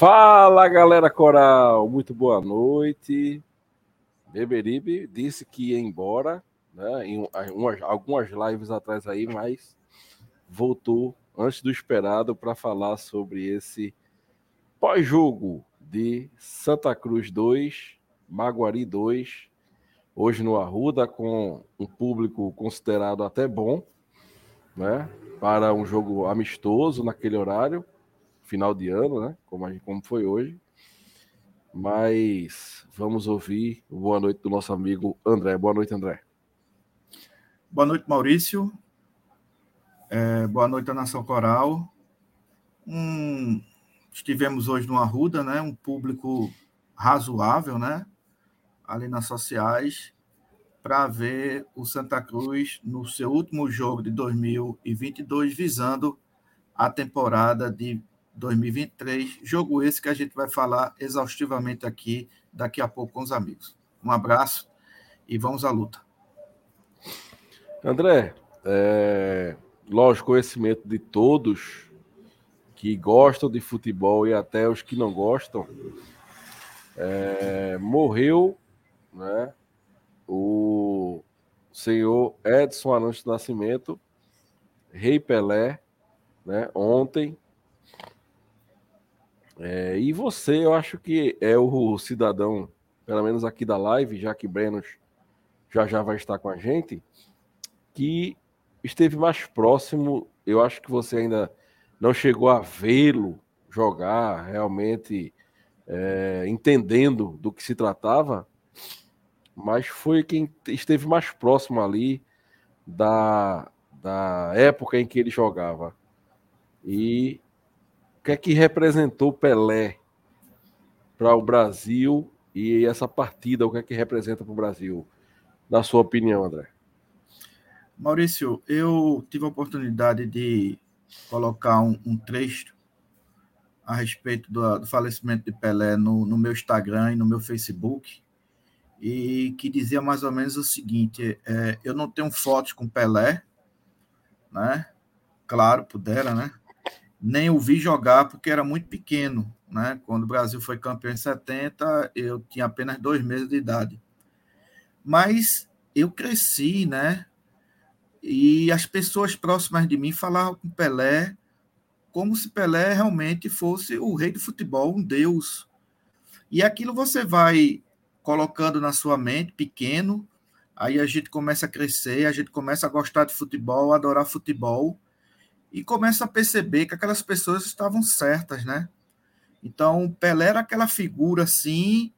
Fala galera coral, muito boa noite. Beberibe disse que ia embora, né, em umas, algumas lives atrás aí, mas voltou antes do esperado para falar sobre esse pós-jogo de Santa Cruz 2, Maguari 2, hoje no Arruda, com um público considerado até bom, né, para um jogo amistoso naquele horário final de ano, né? Como, gente, como foi hoje. Mas vamos ouvir boa noite do nosso amigo André. Boa noite, André. Boa noite, Maurício. É, boa noite, a Nação Coral. Um, estivemos hoje no Arruda, né? Um público razoável, né? Ali nas sociais, para ver o Santa Cruz no seu último jogo de 2022, visando a temporada de 2023. Jogo esse que a gente vai falar exaustivamente aqui daqui a pouco com os amigos. Um abraço e vamos à luta. André, é, lógico, conhecimento de todos que gostam de futebol e até os que não gostam, é, morreu né, o senhor Edson Arantes Nascimento, Rei Pelé, né, ontem, é, e você, eu acho que é o cidadão, pelo menos aqui da live, já que Brenos já já vai estar com a gente, que esteve mais próximo. Eu acho que você ainda não chegou a vê-lo jogar realmente, é, entendendo do que se tratava, mas foi quem esteve mais próximo ali da, da época em que ele jogava. E o que é que representou Pelé para o Brasil e essa partida, o que é que representa para o Brasil, na sua opinião, André? Maurício, eu tive a oportunidade de colocar um, um trecho a respeito do, do falecimento de Pelé no, no, meu Instagram e no meu Facebook, e que dizia mais ou menos o seguinte: é, eu não tenho fotos com Pelé, né? Claro, pudera, né? Nem o vi jogar porque era muito pequeno. Né? Quando o Brasil foi campeão em 70, eu tinha apenas dois meses de idade. Mas eu cresci, né? E as pessoas próximas de mim falavam com Pelé como se Pelé realmente fosse o rei do futebol, um deus. E aquilo você vai colocando na sua mente, pequeno, aí a gente começa a crescer, a gente começa a gostar de futebol, adorar futebol e começa a perceber que aquelas pessoas estavam certas, né? Então, Pelé era aquela figura assim,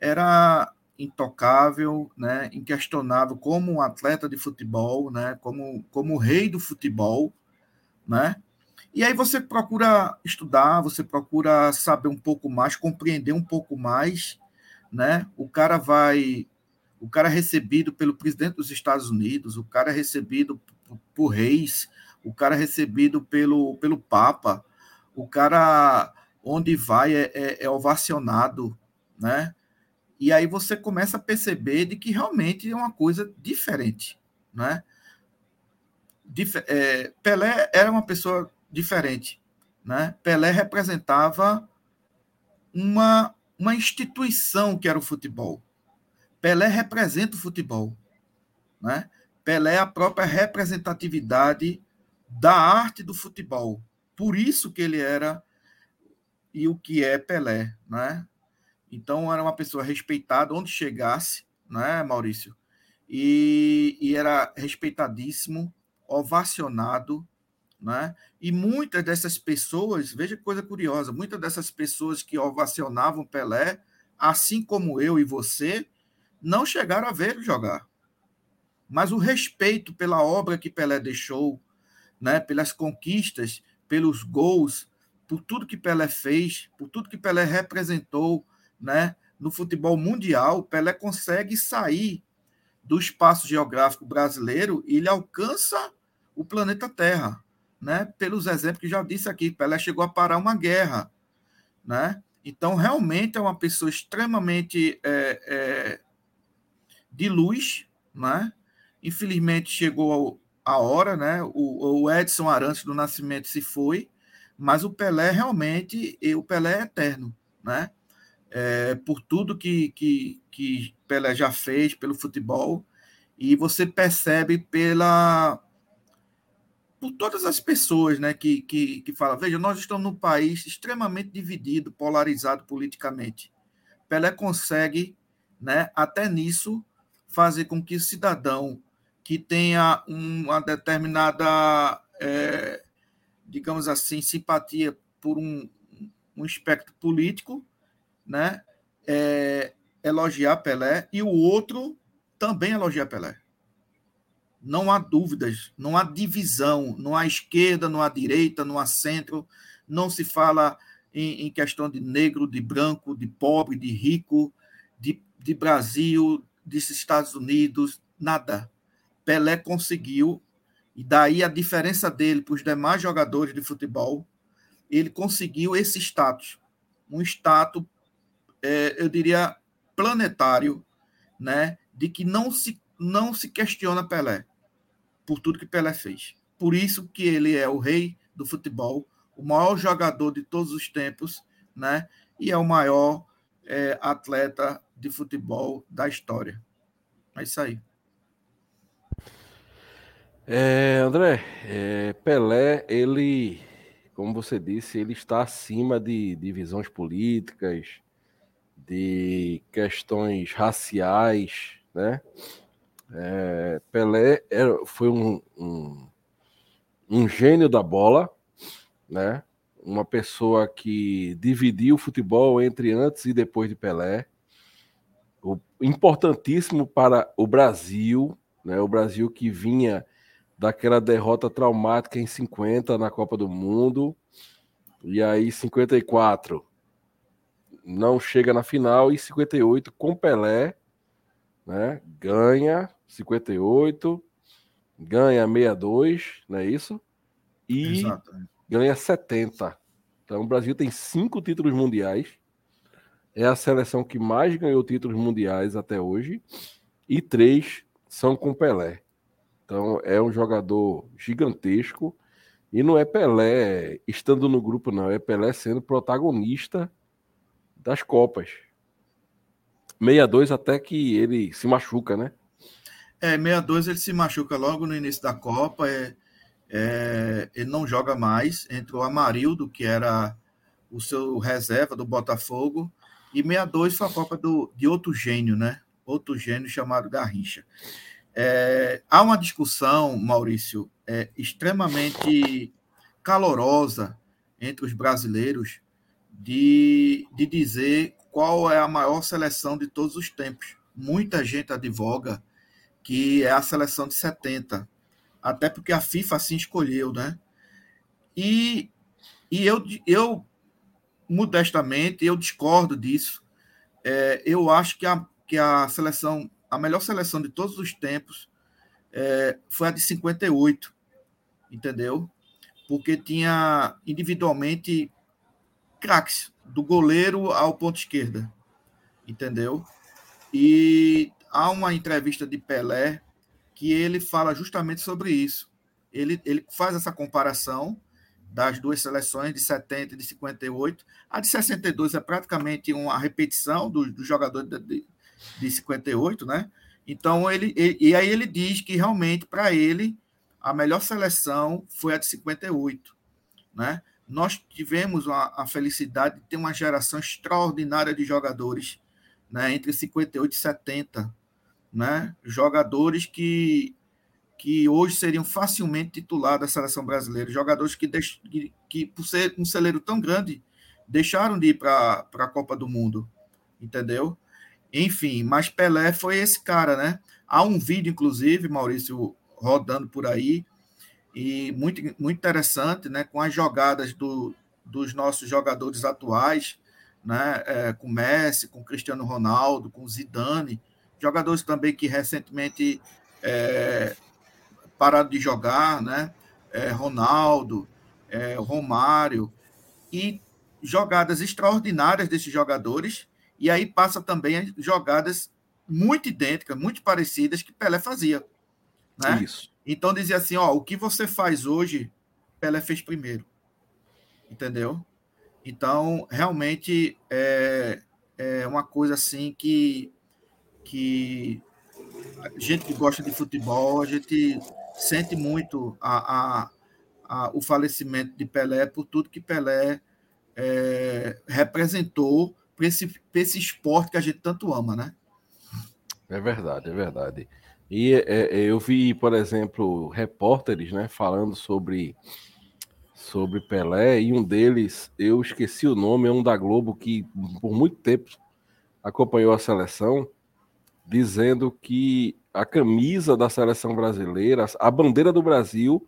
era intocável, né, inquestionável como um atleta de futebol, né, como como rei do futebol, né? E aí você procura estudar, você procura saber um pouco mais, compreender um pouco mais, né? O cara vai o cara é recebido pelo presidente dos Estados Unidos, o cara é recebido por reis, o cara recebido pelo, pelo Papa, o cara onde vai é, é, é ovacionado, né? E aí você começa a perceber de que realmente é uma coisa diferente, né? É, Pelé era uma pessoa diferente, né? Pelé representava uma, uma instituição que era o futebol. Pelé representa o futebol. Né? Pelé é a própria representatividade da arte do futebol. Por isso que ele era e o que é Pelé, né? Então era uma pessoa respeitada onde chegasse, né, Maurício? E, e era respeitadíssimo, ovacionado, né? E muitas dessas pessoas, veja que coisa curiosa, muitas dessas pessoas que ovacionavam Pelé, assim como eu e você, não chegaram a ver jogar. Mas o respeito pela obra que Pelé deixou, né, pelas conquistas, pelos gols, por tudo que Pelé fez, por tudo que Pelé representou, né, no futebol mundial, Pelé consegue sair do espaço geográfico brasileiro e ele alcança o planeta Terra, né? Pelos exemplos que já disse aqui, Pelé chegou a parar uma guerra, né? Então realmente é uma pessoa extremamente é, é, de luz, né? Infelizmente chegou a hora, né? O, o Edson Arantes do Nascimento se foi, mas o Pelé realmente, o Pelé é eterno, né? É, por tudo que, que, que Pelé já fez pelo futebol, e você percebe pela por todas as pessoas né, que, que, que falam, veja, nós estamos num país extremamente dividido, polarizado politicamente. Pelé consegue, né, até nisso, fazer com que o cidadão que tenha uma determinada é, digamos assim, simpatia por um, um espectro político, né? É, elogiar Pelé, e o outro também elogiar Pelé. Não há dúvidas, não há divisão, não há esquerda, não há direita, não há centro, não se fala em, em questão de negro, de branco, de pobre, de rico, de, de Brasil, dos Estados Unidos, nada. Pelé conseguiu e daí a diferença dele para os demais jogadores de futebol, ele conseguiu esse status, um status, é, eu diria, planetário, né, de que não se, não se questiona Pelé, por tudo que Pelé fez. Por isso que ele é o rei do futebol, o maior jogador de todos os tempos, né, e é o maior é, atleta de futebol da história. É isso aí. É, André, é, Pelé, ele, como você disse, ele está acima de divisões políticas, de questões raciais, né? É, Pelé era, foi um, um, um gênio da bola, né? Uma pessoa que dividiu o futebol entre antes e depois de Pelé. O, importantíssimo para o Brasil, né? O Brasil que vinha daquela derrota traumática em 50 na Copa do Mundo. E aí 54 não chega na final e 58 com Pelé, né? Ganha 58, ganha 62, não é isso? E Exato. ganha 70. Então o Brasil tem cinco títulos mundiais. É a seleção que mais ganhou títulos mundiais até hoje e três são com Pelé. Então é um jogador gigantesco e não é Pelé estando no grupo, não. É Pelé sendo protagonista das Copas. 62 até que ele se machuca, né? É, 62 ele se machuca logo no início da Copa. É, é, ele não joga mais. Entrou Amarildo, que era o seu reserva do Botafogo. E 62 foi a Copa do, de outro gênio, né? Outro gênio chamado Garrincha. É, há uma discussão, Maurício, é, extremamente calorosa entre os brasileiros de, de dizer qual é a maior seleção de todos os tempos. Muita gente advoga que é a seleção de 70, até porque a FIFA assim escolheu, né? E, e eu, eu, modestamente, eu discordo disso. É, eu acho que a, que a seleção a melhor seleção de todos os tempos é, foi a de 58, entendeu? Porque tinha individualmente craques, do goleiro ao ponto esquerda, entendeu? E há uma entrevista de Pelé que ele fala justamente sobre isso. Ele, ele faz essa comparação das duas seleções, de 70 e de 58. A de 62 é praticamente uma repetição do, do de, de 58, né? Então, ele, ele, e aí ele diz que realmente, para ele, a melhor seleção foi a de 58, né? Nós tivemos a, a felicidade de ter uma geração extraordinária de jogadores, né? Entre 58 e 70, né? Jogadores que que hoje seriam facilmente titulados da seleção brasileira, jogadores que, que, que, por ser um celeiro tão grande, deixaram de ir para a Copa do Mundo, entendeu? Enfim, mas Pelé foi esse cara, né? Há um vídeo, inclusive, Maurício, rodando por aí, e muito, muito interessante, né? Com as jogadas do, dos nossos jogadores atuais, né? É, com Messi, com Cristiano Ronaldo, com Zidane, jogadores também que recentemente é, pararam de jogar, né? É, Ronaldo, é, Romário, e jogadas extraordinárias desses jogadores, e aí passa também jogadas muito idênticas, muito parecidas que Pelé fazia. Né? Isso. Então dizia assim: ó, o que você faz hoje, Pelé fez primeiro. Entendeu? Então, realmente é, é uma coisa assim que, que a gente que gosta de futebol, a gente sente muito a, a, a, o falecimento de Pelé por tudo que Pelé é, representou para esse, esse esporte que a gente tanto ama, né? É verdade, é verdade. E é, é, eu vi, por exemplo, repórteres né, falando sobre, sobre Pelé, e um deles, eu esqueci o nome, é um da Globo que por muito tempo acompanhou a seleção, dizendo que a camisa da seleção brasileira, a bandeira do Brasil,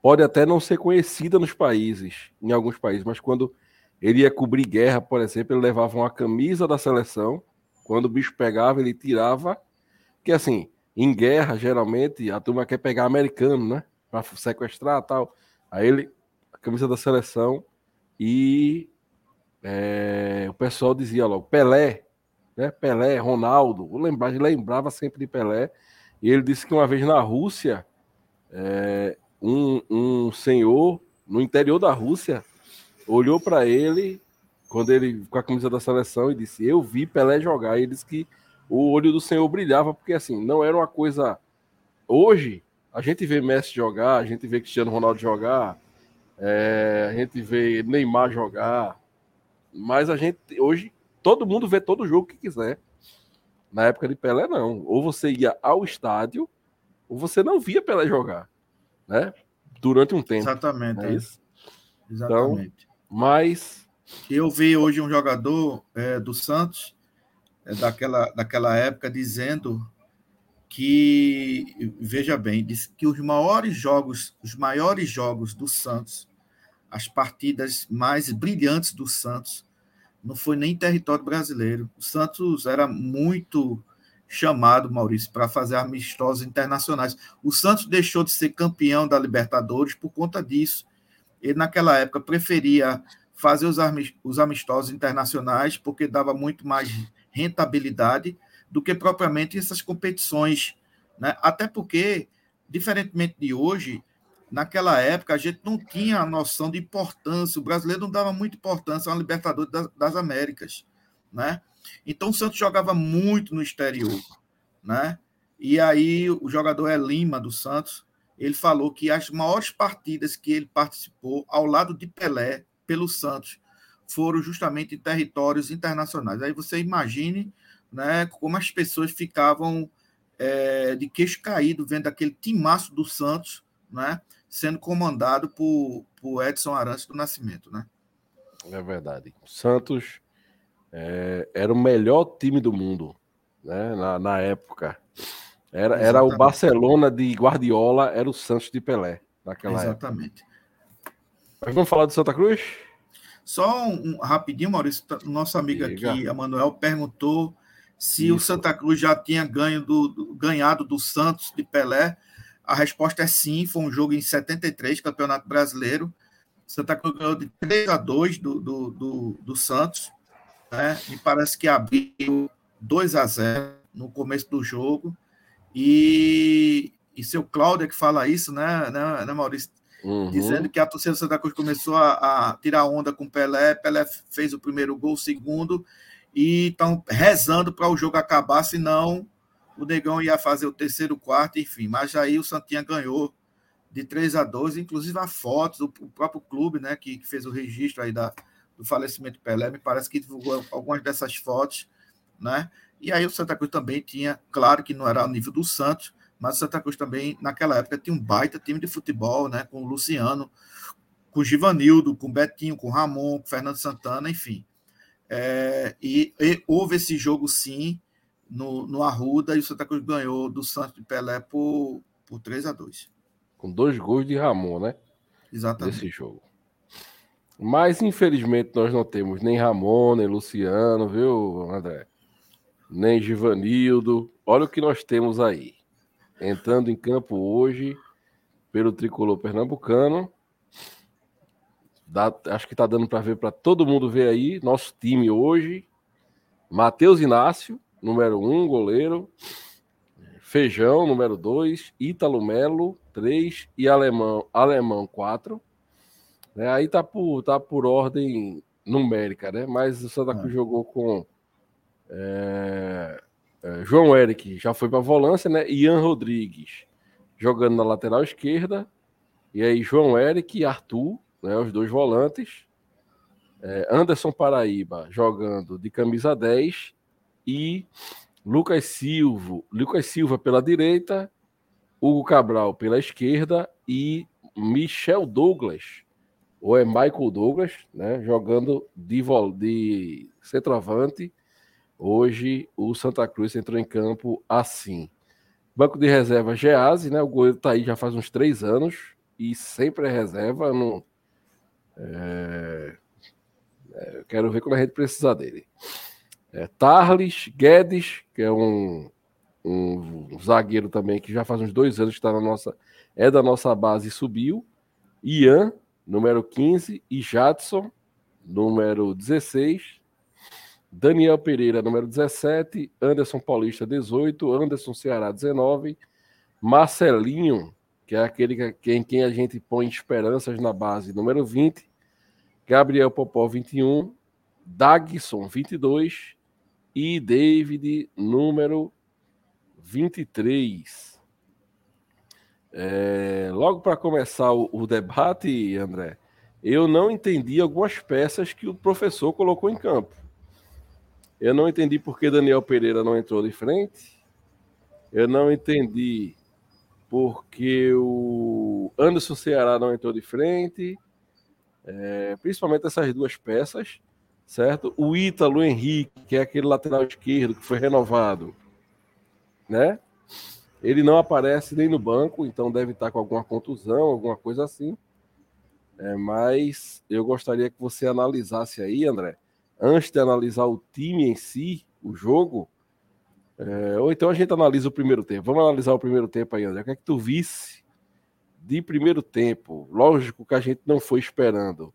pode até não ser conhecida nos países, em alguns países, mas quando ele ia cobrir guerra, por exemplo, ele levava uma camisa da seleção, quando o bicho pegava, ele tirava, que assim, em guerra, geralmente, a turma quer pegar americano, né? Para sequestrar tal. Aí ele, a camisa da seleção, e é, o pessoal dizia logo, Pelé, né? Pelé, Ronaldo, o lembrava, lembrava sempre de Pelé. E ele disse que uma vez na Rússia, é, um, um senhor no interior da Rússia olhou para ele quando ele com a camisa da seleção e disse: Eu vi Pelé jogar. E ele disse que o olho do senhor brilhava, porque assim, não era uma coisa. Hoje, a gente vê Messi jogar, a gente vê Cristiano Ronaldo jogar, é, a gente vê Neymar jogar, mas a gente hoje todo mundo vê todo jogo que quiser. Na época de Pelé, não. Ou você ia ao estádio, ou você não via Pelé jogar, né? Durante um tempo. Exatamente. É isso? Exatamente. Então, mas. Eu vi hoje um jogador é, do Santos, é, daquela, daquela época, dizendo que, veja bem, disse que os maiores jogos, os maiores jogos do Santos, as partidas mais brilhantes do Santos, não foi nem território brasileiro. O Santos era muito chamado, Maurício, para fazer amistosos internacionais. O Santos deixou de ser campeão da Libertadores por conta disso. Ele, naquela época, preferia fazer os amistosos internacionais porque dava muito mais rentabilidade do que propriamente essas competições. Né? Até porque, diferentemente de hoje, naquela época a gente não tinha a noção de importância, o brasileiro não dava muita importância ao Libertadores das, das Américas, né? Então o Santos jogava muito no exterior, né? E aí o jogador é Lima do Santos, ele falou que as maiores partidas que ele participou ao lado de Pelé pelo Santos foram justamente em territórios internacionais. Aí você imagine, né, como as pessoas ficavam é, de queixo caído vendo aquele timaço do Santos, né? sendo comandado por, por Edson Arantes do Nascimento, né? É verdade. O Santos é, era o melhor time do mundo, né? Na, na época. Era, era o Barcelona de Guardiola, era o Santos de Pelé naquela Exatamente. época. Mas vamos falar do Santa Cruz? Só um, um rapidinho, Maurício. Nosso amigo Diga. aqui, Emanuel, perguntou se Isso. o Santa Cruz já tinha ganho do, do, ganhado do Santos de Pelé. A resposta é sim, foi um jogo em 73, Campeonato Brasileiro. Santa Cruz ganhou de 3 a 2 do, do, do, do Santos. Né? E parece que abriu 2 a 0 no começo do jogo. E, e seu Cláudio é que fala isso, né, né, né Maurício? uhum. dizendo que a torcida do Santa Cruz começou a, a, tirar onda com Pelé, Pelé fez o primeiro gol, o segundo, e estão rezando para o jogo acabar, senão o Negão ia fazer o terceiro, quarto, enfim. Mas aí o Santinha ganhou de 3 a 2, inclusive a fotos, o, próprio clube, né, que, que, fez o registro aí da, do falecimento de Pelé, me parece que divulgou algumas dessas fotos, né? E aí o Santa Cruz também tinha, claro que não era ao nível do Santos, mas o Santa Cruz também, naquela época, tinha um baita time de futebol, né? Com o Luciano, com o Givanildo, com o Betinho, com o Ramon, com o Fernando Santana, enfim. É, e, e, houve esse jogo, sim, no, no Arruda, e o Santa Cruz ganhou do Santos de Pelé por, por 3 a 2 Com dois gols de Ramon, né? Exatamente. Nesse jogo. Mas, infelizmente, nós não temos nem Ramon, nem Luciano, viu, André? Nem Givanildo. Olha o que nós temos aí. Entrando em campo hoje pelo tricolor pernambucano. Dá, acho que está dando para ver para todo mundo ver aí. Nosso time hoje: Matheus Inácio, número 1, um, goleiro. Feijão, número 2. Ítalo Melo, 3. E Alemão, Alemão 4. É, aí tá por, tá por ordem numérica, né? Mas o Santa Cruz é. jogou com é, é, João Eric já foi para a volância, né? Ian Rodrigues jogando na lateral esquerda. E aí João Eric e Arthur, né, os dois volantes. É, Anderson Paraíba jogando de camisa 10 e Lucas Silva, Lucas Silva pela direita, Hugo Cabral pela esquerda e Michel Douglas, ou é Michael Douglas, né, jogando de, de centroavante Hoje o Santa Cruz entrou em campo assim. Banco de reserva Gease, né? O goleiro tá aí já faz uns três anos e sempre é reserva. Não, é... É, quero ver quando a gente precisar dele. É, Tarles Guedes, que é um, um, um, zagueiro também que já faz uns dois anos que está na nossa. É da nossa base e subiu. Ian, número 15, e Jadson, número 16. Daniel Pereira, número 17, Anderson Paulista, 18, Anderson Ceará, 19, Marcelinho, que é aquele que, em quem a gente põe esperanças na base, número 20, Gabriel Popó, 21, Dagson, 22 e David, número 23. É, logo para começar o, o debate, André, eu não entendi algumas peças que o professor colocou em campo. Eu não entendi por que Daniel Pereira não entrou de frente. Eu não entendi porque o Anderson Ceará não entrou de frente. É, principalmente essas duas peças, certo? O Ítalo Henrique, que é aquele lateral esquerdo que foi renovado, né? Ele não aparece nem no banco, então deve estar com alguma contusão, alguma coisa assim. É, mas eu gostaria que você analisasse aí, André, antes de analisar o time em si, o jogo, é, ou então a gente analisa o primeiro tempo. Vamos analisar o primeiro tempo aí, André. O que é que tu visse de primeiro tempo? Lógico que a gente não foi esperando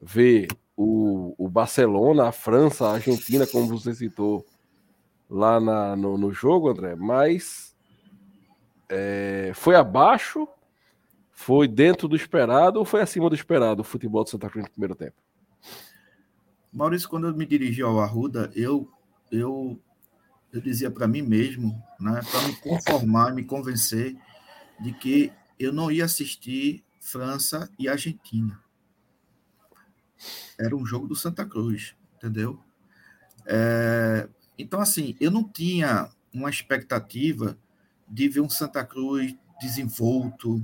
ver o, o Barcelona, a França, a Argentina, como você citou lá na, no, no jogo, André, mas é, foi abaixo, foi dentro do esperado ou foi acima do esperado o futebol do Santa Cruz no primeiro tempo? Maurício, quando eu me dirigi ao Arruda, eu, eu, eu dizia para mim mesmo, né, para me conformar, me convencer de que eu não ia assistir França e Argentina. Era um jogo do Santa Cruz, entendeu? É, então, assim, eu não tinha uma expectativa de ver um Santa Cruz desenvolto,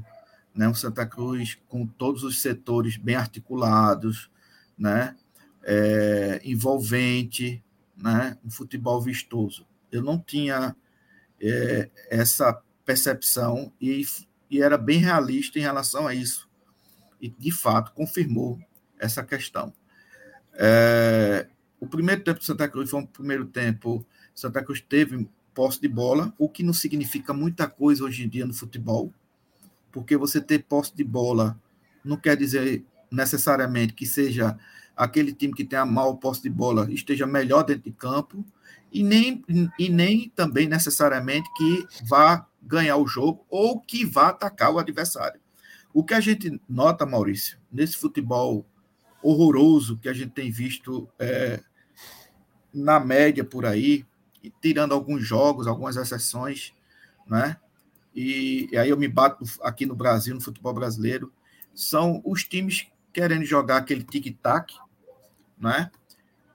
né, um Santa Cruz com todos os setores bem articulados, né, é, envolvente, né? um futebol vistoso. Eu não tinha é, essa percepção e, e era bem realista em relação a isso. E, de fato, confirmou essa questão. É, o primeiro tempo de Santa Cruz foi um primeiro tempo. Santa Cruz teve posse de bola, o que não significa muita coisa hoje em dia no futebol, porque você ter posse de bola não quer dizer necessariamente que seja aquele time que tem a maior posse de bola esteja melhor dentro de campo e nem, e nem também necessariamente que vá ganhar o jogo ou que vá atacar o adversário. O que a gente nota, Maurício, nesse futebol horroroso que a gente tem visto é, na média por aí, tirando alguns jogos, algumas exceções, né? E, e, aí eu me bato aqui no Brasil, no futebol brasileiro, são os times querendo jogar aquele tic-tac, né?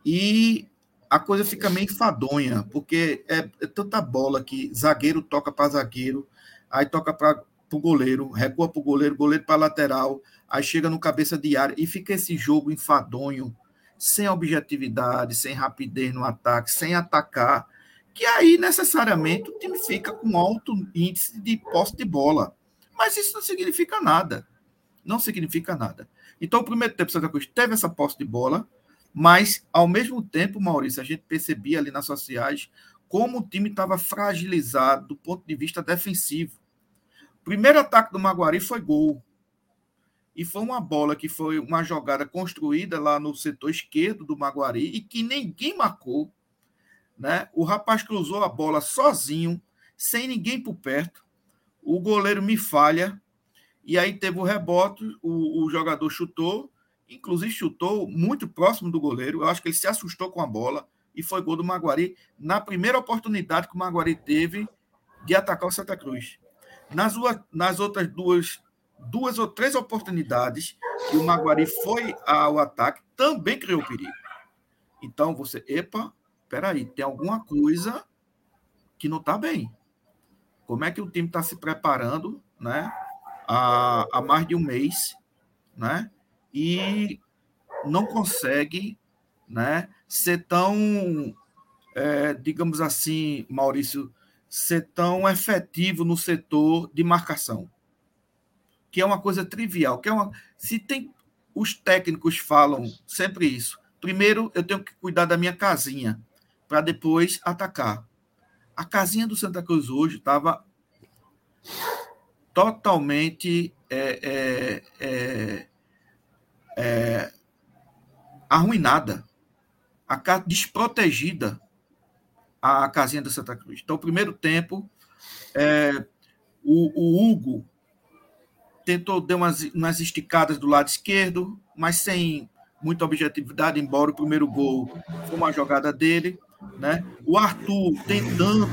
E a coisa fica meio enfadonha, porque é, é tanta bola que zagueiro toca para zagueiro, aí toca para o goleiro, recua para o goleiro, goleiro para lateral, aí chega no cabeça de área e fica esse jogo enfadonho, sem objetividade, sem rapidez no ataque, sem atacar, que aí necessariamente o time fica com alto índice de posse de bola. Mas isso não significa nada. Não significa nada. Então, o primeiro tempo, Santa Cruz teve essa posse de bola, mas, ao mesmo tempo, Maurício, a gente percebia ali nas sociais como o time estava fragilizado do ponto de vista defensivo. Primeiro ataque do Maguari foi gol. E foi uma bola que foi uma jogada construída lá no setor esquerdo do Maguari e que ninguém marcou. Né? O rapaz cruzou a bola sozinho, sem ninguém por perto. O goleiro me falha. E aí teve o rebote, o, o jogador chutou inclusive chutou muito próximo do goleiro. Eu acho que ele se assustou com a bola e foi gol do Maguari na primeira oportunidade que o Maguari teve de atacar o Santa Cruz. Nas, nas outras duas, duas ou três oportunidades que o Maguari foi ao ataque, também criou perigo. Então você, epa, peraí, tem alguma coisa que não está bem. Como é que o time está se preparando, né? Há, há mais de um mês, né? E não consegue né, ser tão, é, digamos assim, Maurício, ser tão efetivo no setor de marcação, que é uma coisa trivial, que é uma, se tem os técnicos falam sempre isso. Primeiro, eu tenho que cuidar da minha casinha para depois atacar. A casinha do Santa Cruz hoje estava totalmente é, é, é, é, arruinada, a desprotegida a casinha da Santa Cruz. Então, primeiro tempo, é, o, o, Hugo tentou dar umas, umas esticadas do lado esquerdo, mas sem muita objetividade, embora o primeiro gol foi uma jogada dele. Né? O Arthur tentando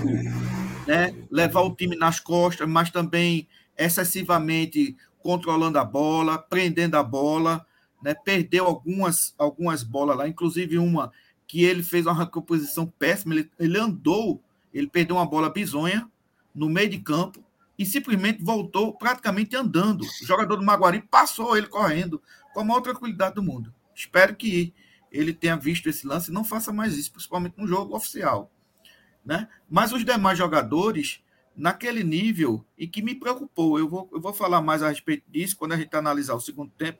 né, levar o time nas costas, mas também excessivamente controlando a bola, prendendo a bola, né, perdeu algumas, algumas bolas lá, inclusive uma que ele fez uma recomposição péssima, ele, ele andou, ele perdeu uma bola bizonha no meio de campo e simplesmente voltou praticamente andando. O jogador do Maguari passou ele correndo com a maior tranquilidade do mundo. Espero que ele tenha visto esse lance e não faça mais isso, principalmente no jogo oficial. Né? Mas os demais jogadores, naquele nível, e que me preocupou, eu vou, eu vou falar mais a respeito disso quando a gente analisar o segundo tempo,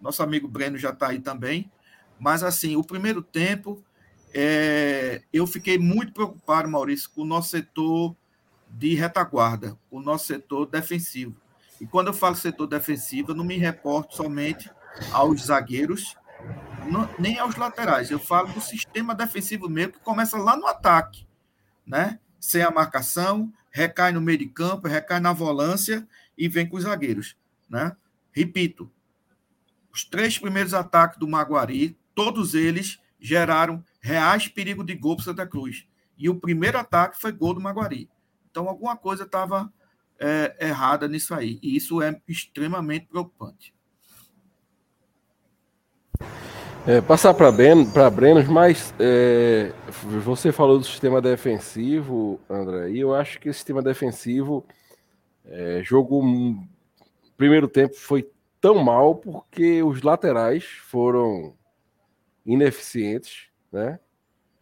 nosso amigo Breno já está aí também. Mas, assim, o primeiro tempo, é, eu fiquei muito preocupado, Maurício, com o nosso setor de retaguarda, o nosso setor defensivo. E quando eu falo setor defensivo, eu não me reporto somente aos zagueiros, não, nem aos laterais. Eu falo do sistema defensivo mesmo, que começa lá no ataque, né? Sem a marcação, recai no meio de campo, recai na volância e vem com os zagueiros, né? Repito, os três primeiros ataques do Maguari, todos eles geraram reais perigo de gol para Santa Cruz. E o primeiro ataque foi gol do Maguari. Então, alguma coisa estava é, errada nisso aí. E isso é extremamente preocupante. É, passar para Brenos, mas é, você falou do sistema defensivo, André, e eu acho que o sistema defensivo, é, jogo primeiro tempo foi tão mal porque os laterais foram ineficientes, né?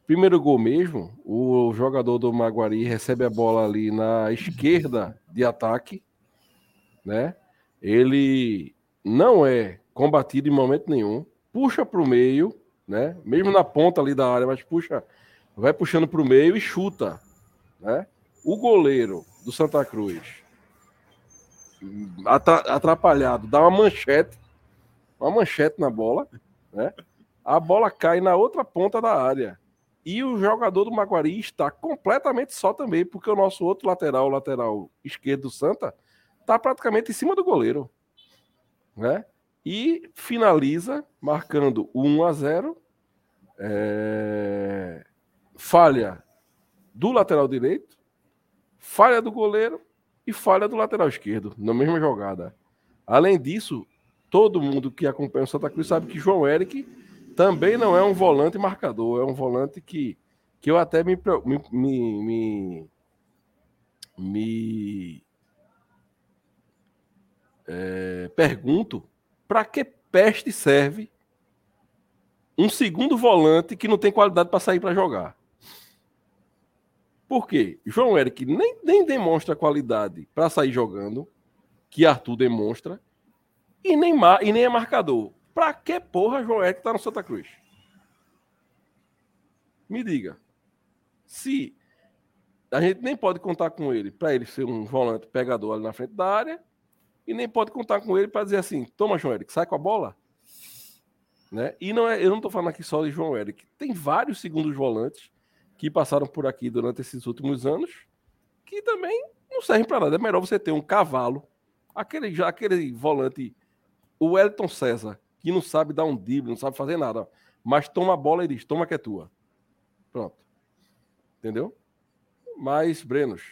Primeiro gol mesmo, o jogador do Maguari recebe a bola ali na esquerda de ataque, né? Ele não é combatido em momento nenhum, puxa para o meio, né? Mesmo na ponta ali da área, mas puxa, vai puxando para o meio e chuta, né? O goleiro do Santa Cruz atrapalhado, dá uma manchete, uma manchete na bola, né? A bola cai na outra ponta da área. E o jogador do Maguari está completamente só também, porque o nosso outro lateral, lateral esquerdo do Santa, está praticamente em cima do goleiro. né? E finaliza marcando 1 a 0. É... Falha do lateral direito, falha do goleiro e falha do lateral esquerdo na mesma jogada. Além disso, todo mundo que acompanha o Santa Cruz sabe que João Eric também não é um volante marcador, é um volante que, que eu até me, me, me, me é, pergunto para que peste serve um segundo volante que não tem qualidade para sair para jogar. Por quê? João Eric nem, nem demonstra qualidade para sair jogando, que Arthur demonstra, e nem, e nem é marcador. Pra que porra João Eric tá no Santa Cruz? Me diga. Se a gente nem pode contar com ele para ele ser um volante pegador ali na frente da área, e nem pode contar com ele para dizer assim: toma, João Eric, sai com a bola. Né? E não é, eu não estou falando aqui só de João Eric. Tem vários segundos volantes que passaram por aqui durante esses últimos anos que também não servem para nada. É melhor você ter um cavalo, aquele, já, aquele volante, o Elton César, que não sabe dar um drible, não sabe fazer nada, mas toma a bola e diz: toma que é tua. Pronto. Entendeu? Mas, Brenos,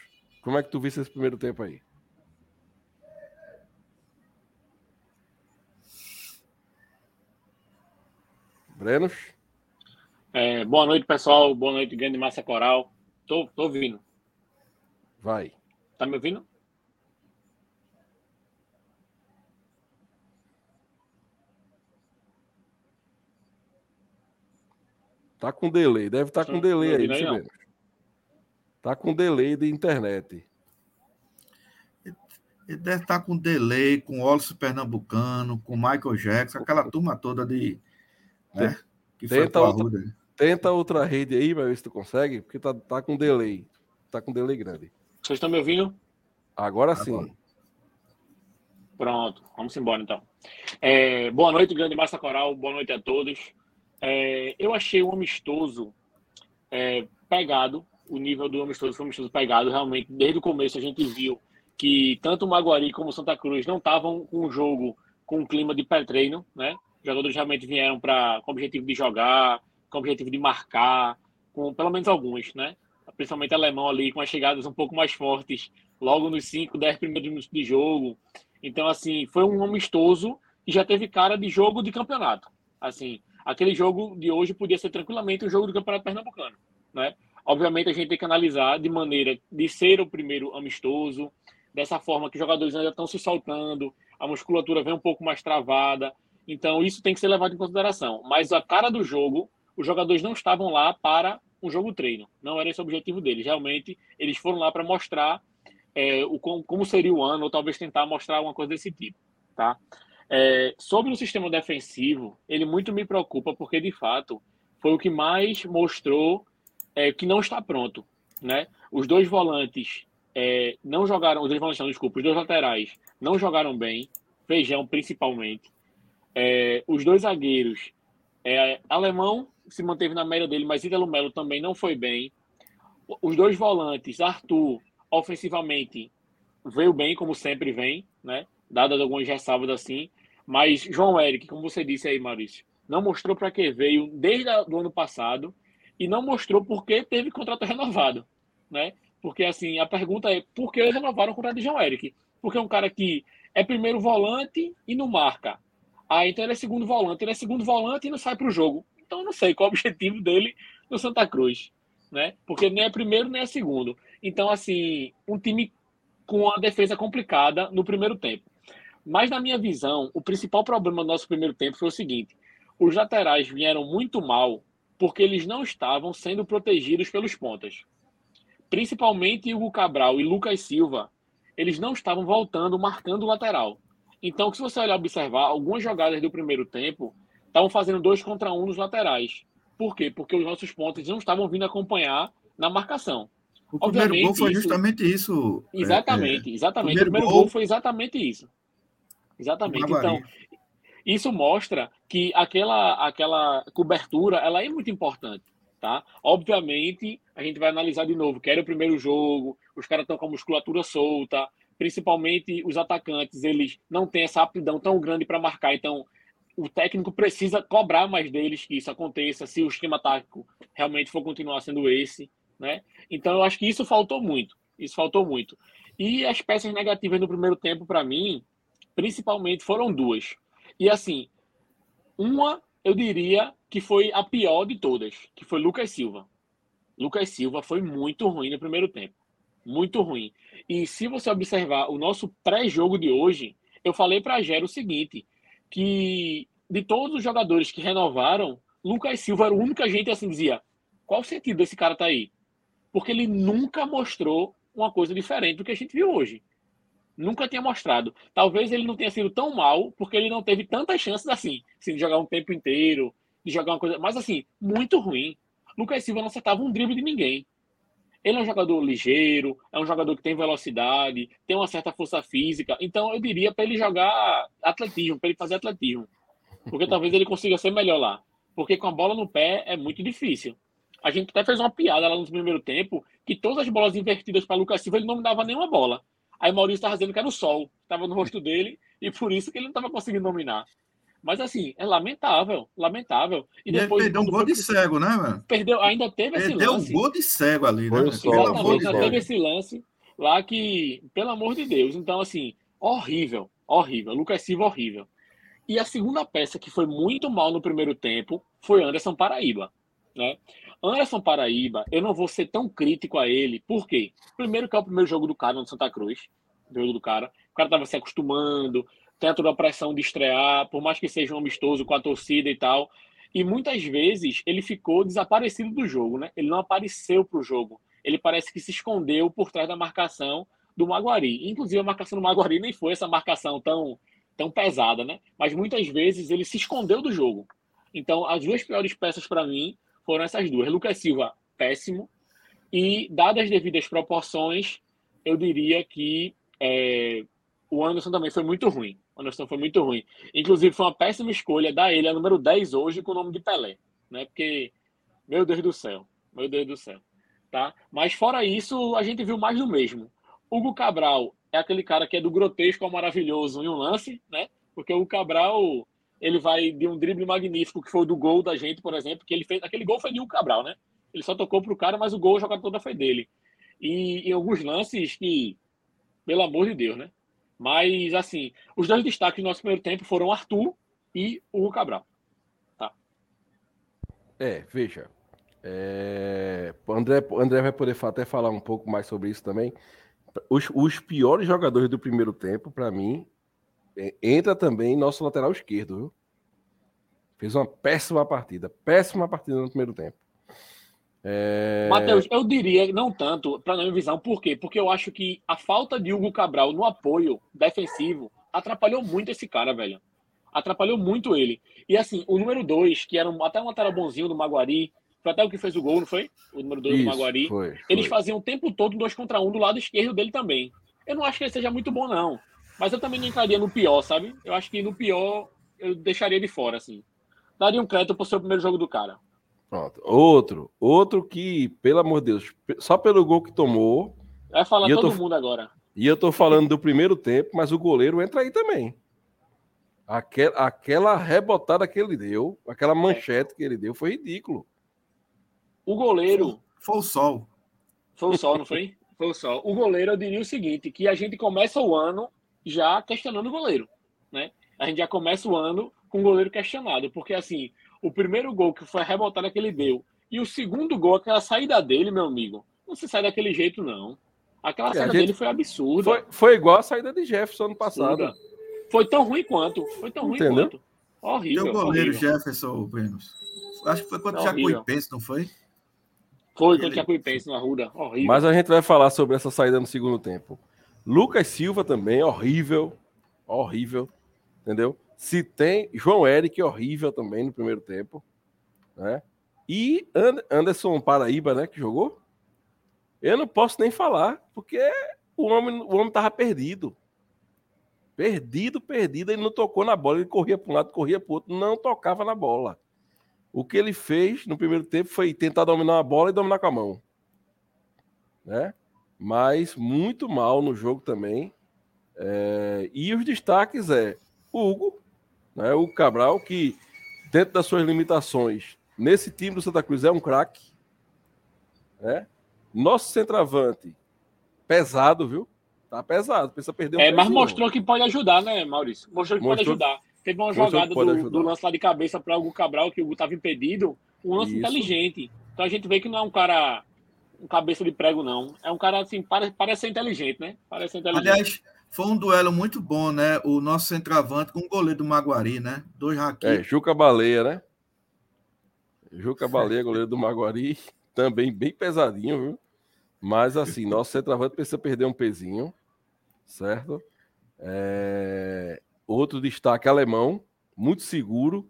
como é que tu viste esse primeiro tempo aí? Brenos? É, boa noite, pessoal. Boa noite, grande massa coral. Tô, tô ouvindo. Vai. Tá me ouvindo? Tá com delay, deve estar tá com delay aí, deixa eu Tá com delay de internet. Ele deve estar tá com delay, com Wallace Pernambucano, com Michael Jackson, aquela turma toda de. Né, que tenta, outra, tenta outra rede aí, vai ver se tu consegue, porque tá, tá com delay. Tá com delay grande. Vocês estão me ouvindo? Agora, Agora. sim. Pronto, vamos embora então. É, boa noite, grande massa coral, boa noite a todos. É, eu achei um amistoso é, pegado, o nível do amistoso foi um amistoso pegado, realmente, desde o começo a gente viu que tanto o Maguari como o Santa Cruz não estavam com o jogo com um clima de pré-treino, né? Os jogadores realmente vieram para com o objetivo de jogar, com o objetivo de marcar, com pelo menos alguns, né? Principalmente alemão ali, com as chegadas um pouco mais fortes, logo nos 5, 10 primeiros minutos de jogo. Então, assim, foi um amistoso e já teve cara de jogo de campeonato. Assim, aquele jogo de hoje podia ser tranquilamente um jogo do Campeonato Pernambucano, né? Obviamente a gente tem que analisar de maneira de ser o primeiro amistoso, dessa forma que os jogadores ainda estão se soltando, a musculatura vem um pouco mais travada, então isso tem que ser levado em consideração. Mas a cara do jogo, os jogadores não estavam lá para um jogo treino, não era esse o objetivo deles. Realmente eles foram lá para mostrar é, o como seria o ano, ou talvez tentar mostrar alguma coisa desse tipo, tá? É, sobre o sistema defensivo, ele muito me preocupa porque, de fato, foi o que mais mostrou é, que não está pronto. Né? Os dois volantes é, não jogaram, os dois volantes, não, desculpa, os dois laterais não jogaram bem, Feijão principalmente. É, os dois zagueiros, é, Alemão se manteve na média dele, mas Ítalo Melo também não foi bem. Os dois volantes, Arthur, ofensivamente, veio bem, como sempre vem, né? dadas algumas ressalvas assim. Mas João Eric, como você disse aí, Maurício, não mostrou para que veio desde o ano passado e não mostrou por que teve contrato renovado, né? Porque assim, a pergunta é por que eles renovaram o contrato de João Eric? Porque é um cara que é primeiro volante e não marca. Ah, então ele é segundo volante, ele é segundo volante e não sai para o jogo. Então não sei qual o objetivo dele no Santa Cruz, né? Porque nem é primeiro nem é segundo. Então assim, um time com uma defesa complicada no primeiro tempo. Mas, na minha visão, o principal problema do nosso primeiro tempo foi o seguinte: os laterais vieram muito mal porque eles não estavam sendo protegidos pelos pontas. Principalmente Hugo Cabral e Lucas Silva, eles não estavam voltando, marcando o lateral. Então, se você olhar observar, algumas jogadas do primeiro tempo estavam fazendo dois contra um nos laterais. Por quê? Porque os nossos pontos não estavam vindo acompanhar na marcação. O primeiro Obviamente, gol foi justamente isso. Exatamente, é, é. exatamente. O primeiro, o primeiro gol... gol foi exatamente isso. Exatamente. Então, isso mostra que aquela, aquela cobertura ela é muito importante. Tá? Obviamente, a gente vai analisar de novo, que era o primeiro jogo, os caras estão com a musculatura solta, principalmente os atacantes, eles não têm essa aptidão tão grande para marcar, então o técnico precisa cobrar mais deles que isso aconteça, se o esquema tático realmente for continuar sendo esse, né? Então eu acho que isso faltou muito, isso faltou muito. E as peças negativas no primeiro tempo, para mim, principalmente foram duas. E assim, uma eu diria que foi a pior de todas, que foi Lucas Silva. Lucas Silva foi muito ruim no primeiro tempo. Muito ruim. E se você observar o nosso pré-jogo de hoje, eu falei para Gero o seguinte, que de todos os jogadores que renovaram, Lucas Silva era o único gente assim dizia, qual o sentido desse cara tá aí? Porque ele nunca mostrou uma coisa diferente do que a gente viu hoje. Nunca tinha mostrado. Talvez ele não tenha sido tão mal, porque ele não teve tantas chances assim, assim de jogar um tempo inteiro, de jogar uma coisa. Mas assim, muito ruim. Lucas Silva não acertava um drible de ninguém. Ele é um jogador ligeiro, é um jogador que tem velocidade, tem uma certa força física. Então eu diria para ele jogar atletismo, para ele fazer atletismo. Porque talvez ele consiga ser melhor lá. Porque com a bola no pé é muito difícil. A gente até fez uma piada lá no primeiro tempo que todas as bolas invertidas para Lucas Silva ele não dava nenhuma bola. Aí Maurício estava dizendo que era o sol, estava no rosto dele e por isso que ele não estava conseguindo dominar. Mas assim, é lamentável, lamentável. E, e depois perdeu um gol de cego, né, mano? Perdeu, ainda teve esse perdeu lance. Perdeu um gol de cego ali, né? Exatamente, ainda teve esse lance lá que, pelo amor de Deus, então assim, horrível, horrível. Lucas Silva horrível. E a segunda peça que foi muito mal no primeiro tempo foi Anderson Paraíba, né? Anderson Paraíba, eu não vou ser tão crítico a ele, por quê? Primeiro que é o primeiro jogo do cara no Santa Cruz, jogo do cara. O cara tava se acostumando, tem toda a pressão de estrear, por mais que seja um amistoso com a torcida e tal. E muitas vezes ele ficou desaparecido do jogo, né? Ele não apareceu para o jogo. Ele parece que se escondeu por trás da marcação do Maguari. Inclusive, a marcação do Maguari nem foi essa marcação tão, tão pesada, né? Mas muitas vezes ele se escondeu do jogo. Então, as duas piores peças para mim foram essas duas. Lucas Silva, péssimo. E, dadas as devidas proporções, eu diria que é, o Anderson também foi muito ruim. O Anderson foi muito ruim. Inclusive, foi uma péssima escolha dar ele a número 10 hoje com o nome de Pelé. Né? Porque, meu Deus do céu. Meu Deus do céu. Tá? Mas fora isso, a gente viu mais do mesmo. Hugo Cabral é aquele cara que é do grotesco ao maravilhoso em um lance, né? Porque o Cabral ele vai de um drible magnífico que foi o do gol da gente, por exemplo, que ele fez. Aquele gol foi de um Cabral, né? Ele só tocou pro cara, mas o gol a jogada toda foi dele. E em alguns lances que, pelo amor de Deus, né? Mas assim, os dois destaques do nosso primeiro tempo foram Arthur e o Cabral. Tá. É, veja. É... André, André vai poder até falar um pouco mais sobre isso também. Os, os piores jogadores do primeiro tempo, para mim, é, entra também nosso lateral esquerdo, viu? Fez uma péssima partida. Péssima partida no primeiro tempo. É... Matheus, eu diria não tanto para não visão, por quê? Porque eu acho que a falta de Hugo Cabral no apoio defensivo atrapalhou muito esse cara, velho. Atrapalhou muito ele. E assim, o número 2, que era um, até um lateral bonzinho do Maguari, foi até o que fez o gol, não foi? O número 2 do Maguari. Foi, foi. Eles faziam o tempo todo dois contra um do lado esquerdo dele também. Eu não acho que ele seja muito bom, não. Mas eu também não entraria no pior, sabe? Eu acho que no pior eu deixaria de fora, assim. Daria um crédito pro seu primeiro jogo do cara. Pronto. Outro. Outro que, pelo amor de Deus, só pelo gol que tomou. Vai falar todo tô, mundo agora. E eu tô falando do primeiro tempo, mas o goleiro entra aí também. Aquela, aquela rebotada que ele deu, aquela manchete que ele deu, foi ridículo. O goleiro. Foi, foi o sol. Foi o sol, não foi? Foi o sol. O goleiro, eu diria o seguinte: que a gente começa o ano já questionando o goleiro, né? A gente já começa o ano com o goleiro questionado, porque assim, o primeiro gol que foi a rebotada que ele deu e o segundo gol, aquela saída dele, meu amigo, não se sai daquele jeito não. Aquela é, saída gente... dele foi absurda. Foi, foi, igual a saída de Jefferson ano passado. Absurda. Foi tão ruim quanto, foi tão ruim Entendeu? quanto. Horrível. o goleiro horrível. Jefferson, Brenos. Acho que foi contra o Jacuipense, não foi? Foi contra o Jacuipense no Arruda. Horrível. Mas a gente vai falar sobre essa saída no segundo tempo. Lucas Silva também, horrível. Horrível. Entendeu? Se tem. João Eric, horrível também no primeiro tempo. Né? E Anderson Paraíba, né, que jogou. Eu não posso nem falar, porque o homem, o homem tava perdido. Perdido, perdido. Ele não tocou na bola, ele corria para um lado, corria para o outro, não tocava na bola. O que ele fez no primeiro tempo foi tentar dominar a bola e dominar com a mão. Né? mas muito mal no jogo também. É, e os destaques é o Hugo, né, o Cabral, que dentro das suas limitações, nesse time do Santa Cruz é um craque. Né? Nosso centroavante, pesado, viu? Tá pesado, precisa perder um É, mas mostrou que pode ajudar, né, Maurício? Mostrou que mostrou, pode ajudar. Teve uma jogada do, do, lance lá de cabeça para o Cabral, que o Hugo estava impedido. Um lance Isso. inteligente. Então a gente vê que não é um cara um cabeça de prego, não. É um cara assim, parece, parece ser inteligente, né? Parece inteligente. Aliás, foi um duelo muito bom, né? O nosso centroavante com o goleiro do Maguari, né? Dois raquetes. É, Juca Baleia, né? Juca Baleia, goleiro do Maguari, também bem pesadinho, viu? Mas assim, nosso centroavante precisa perder um pezinho, certo? É... Outro destaque alemão, muito seguro.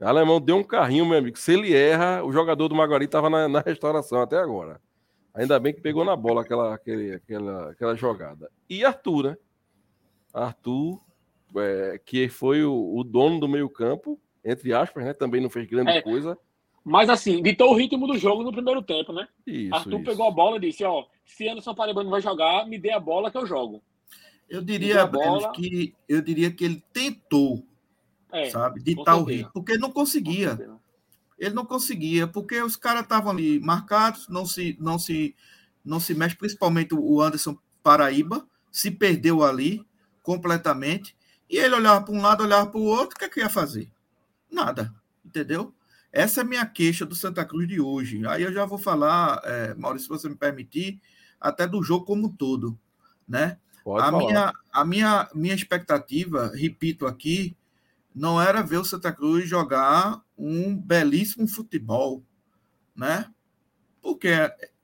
Alemão deu um carrinho, meu amigo. Se ele erra, o jogador do Maguari estava na, na, restauração até agora. Ainda bem que pegou na bola aquela, aquele, aquela, aquela jogada. E Arthur, né? Arthur, é, que foi o, o, dono do meio-campo, entre aspas, né? Também não fez grande é, coisa. Mas assim, ditou o ritmo do jogo no primeiro tempo, né? Isso, Arthur isso. pegou a bola e disse: Ó, se Anderson Paraibano vai jogar, me dê a bola que eu jogo. Eu diria, bola... que eu diria que ele tentou, é, sabe, de tal ritmo, porque não conseguia. Ele não conseguia, porque os caras estavam ali marcados, não se, não se, não se mexe, principalmente o Anderson Paraíba, se perdeu ali completamente, e ele olhava para um lado, olhava para o outro, o que, é que ia fazer? Nada, entendeu? Essa é a minha queixa do Santa Cruz de hoje. Aí eu já vou falar, é, Maurício, se você me permitir, até do jogo como um todo, né? Pode a minha, a minha, minha expectativa, repito aqui, não era ver o Santa Cruz jogar um belíssimo futebol, né? Porque,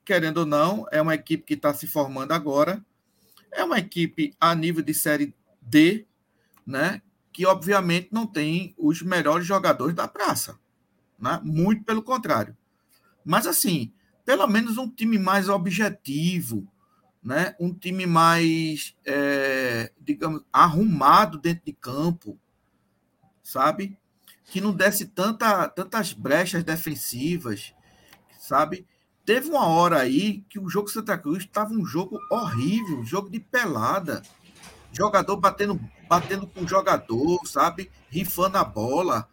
querendo ou não, é uma equipe que está se formando agora, é uma equipe a nível de Série D, né? Que obviamente não tem os melhores jogadores da praça, né? Muito pelo contrário. Mas assim, pelo menos um time mais objetivo, né? um time mais, é, digamos, arrumado dentro de campo, sabe? Que não desse tanta, tantas brechas defensivas, sabe? Teve uma hora aí que o jogo Santa Cruz estava um jogo horrível, jogo de pelada. Jogador batendo, batendo com jogador, sabe? Rifando a bola.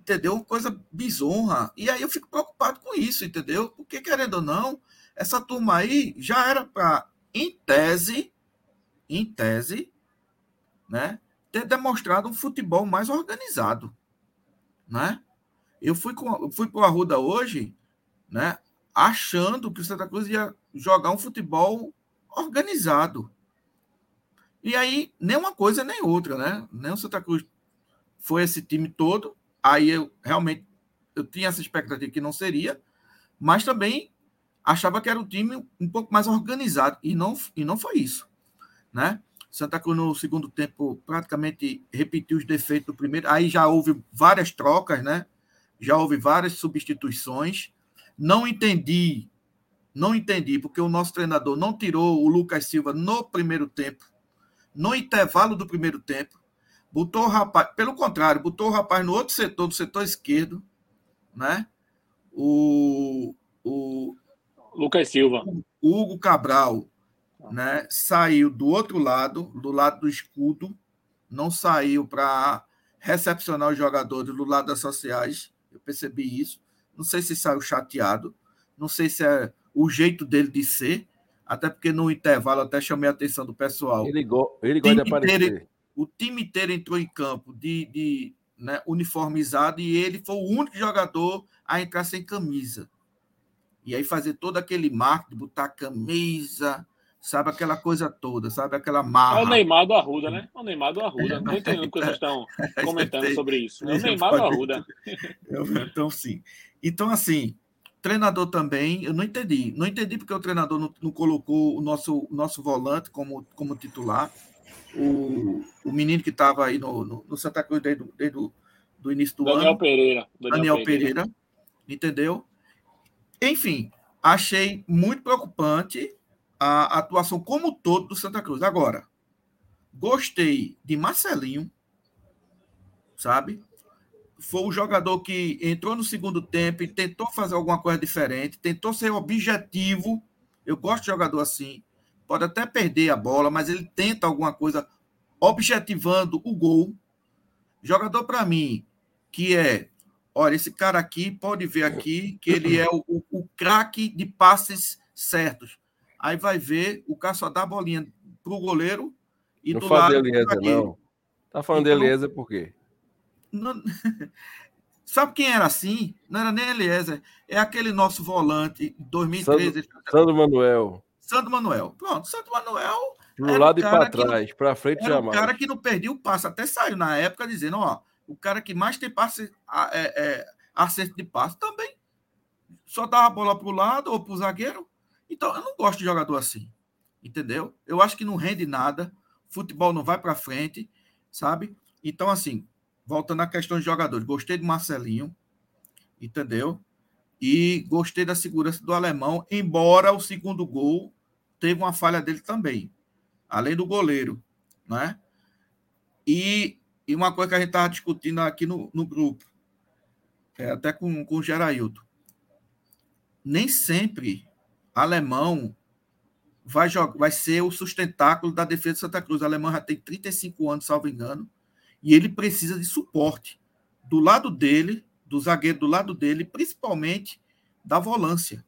Entendeu? Coisa bizonra. E aí eu fico preocupado com isso, entendeu? Porque, querendo ou não, essa turma aí já era para em tese, em tese, né, ter demonstrado um futebol mais organizado, né? Eu fui com, fui para o Arruda hoje, né, achando que o Santa Cruz ia jogar um futebol organizado. E aí, nem uma coisa nem outra, né? Nem o Santa Cruz foi esse time todo. Aí eu realmente eu tinha essa expectativa que não seria, mas também achava que era um time um pouco mais organizado e não, e não foi isso, né? Santa Cruz no segundo tempo praticamente repetiu os defeitos do primeiro, aí já houve várias trocas, né? Já houve várias substituições. Não entendi, não entendi porque o nosso treinador não tirou o Lucas Silva no primeiro tempo, no intervalo do primeiro tempo. Botou o rapaz, pelo contrário, botou o rapaz no outro setor, do setor esquerdo, né? O, o Lucas Silva. Hugo Cabral né, saiu do outro lado, do lado do escudo, não saiu para recepcionar os jogadores do lado das sociais. Eu percebi isso. Não sei se saiu chateado, não sei se é o jeito dele de ser, até porque no intervalo até chamei a atenção do pessoal. Ele, go ele gosta de aparecer. Inteiro, o time inteiro entrou em campo de, de né, uniformizado e ele foi o único jogador a entrar sem camisa. E aí fazer todo aquele marketing, botar camisa, sabe aquela coisa toda, sabe aquela marca. É o Neymar do Arruda, né? É o Neymar do Arruda. Não entendo o que vocês estão comentando sobre isso. É o Neymar do Arruda. Então, sim. Então, assim, treinador também, eu não entendi. Não entendi porque o treinador não, não colocou o nosso, nosso volante como, como titular. O, o menino que estava aí no, no, no, Santa Cruz desde, desde o do início do Daniel ano. Pereira. Daniel, Daniel Pereira. Pereira. Entendeu? Enfim, achei muito preocupante a atuação como todo do Santa Cruz. Agora, gostei de Marcelinho, sabe? Foi o jogador que entrou no segundo tempo e tentou fazer alguma coisa diferente, tentou ser objetivo. Eu gosto de jogador assim, pode até perder a bola, mas ele tenta alguma coisa objetivando o gol. Jogador para mim que é, olha, esse cara aqui pode ver aqui que ele é o, o, o craque de passes certos. Aí vai ver, o cara só dá a bolinha pro goleiro e não do lado de Eliezer, não. Tá falando Então- de Eliezer por quê? Não- Sabe quem era assim? Não era nem Eliezer, é aquele nosso volante, em 2013, Sandro Manuel. Sandro Manuel. Pronto, Sandro Manuel Pro o lado e para trás, para frente era o jamais. cara que não perdia o passe. Até saiu na época dizendo, ó, o cara que mais tem passe, é, é, acerto de passe também só dava a bola para o lado ou para o zagueiro. Então, eu não gosto de jogador assim, entendeu? Eu acho que não rende nada, futebol não vai para frente, sabe? Então, assim, voltando à questão de jogadores, gostei do Marcelinho, entendeu? E gostei da segurança do alemão, embora o segundo gol teve uma falha dele também, além do goleiro, né? E, e uma coisa que a gente estava discutindo aqui no, no grupo, é, até com, com o Gerailton, nem sempre alemão vai, jogar, vai ser o sustentáculo da defesa de Santa Cruz. O alemão já tem 35 anos, salvo engano, e ele precisa de suporte do lado dele, do zagueiro do lado dele, principalmente da volância.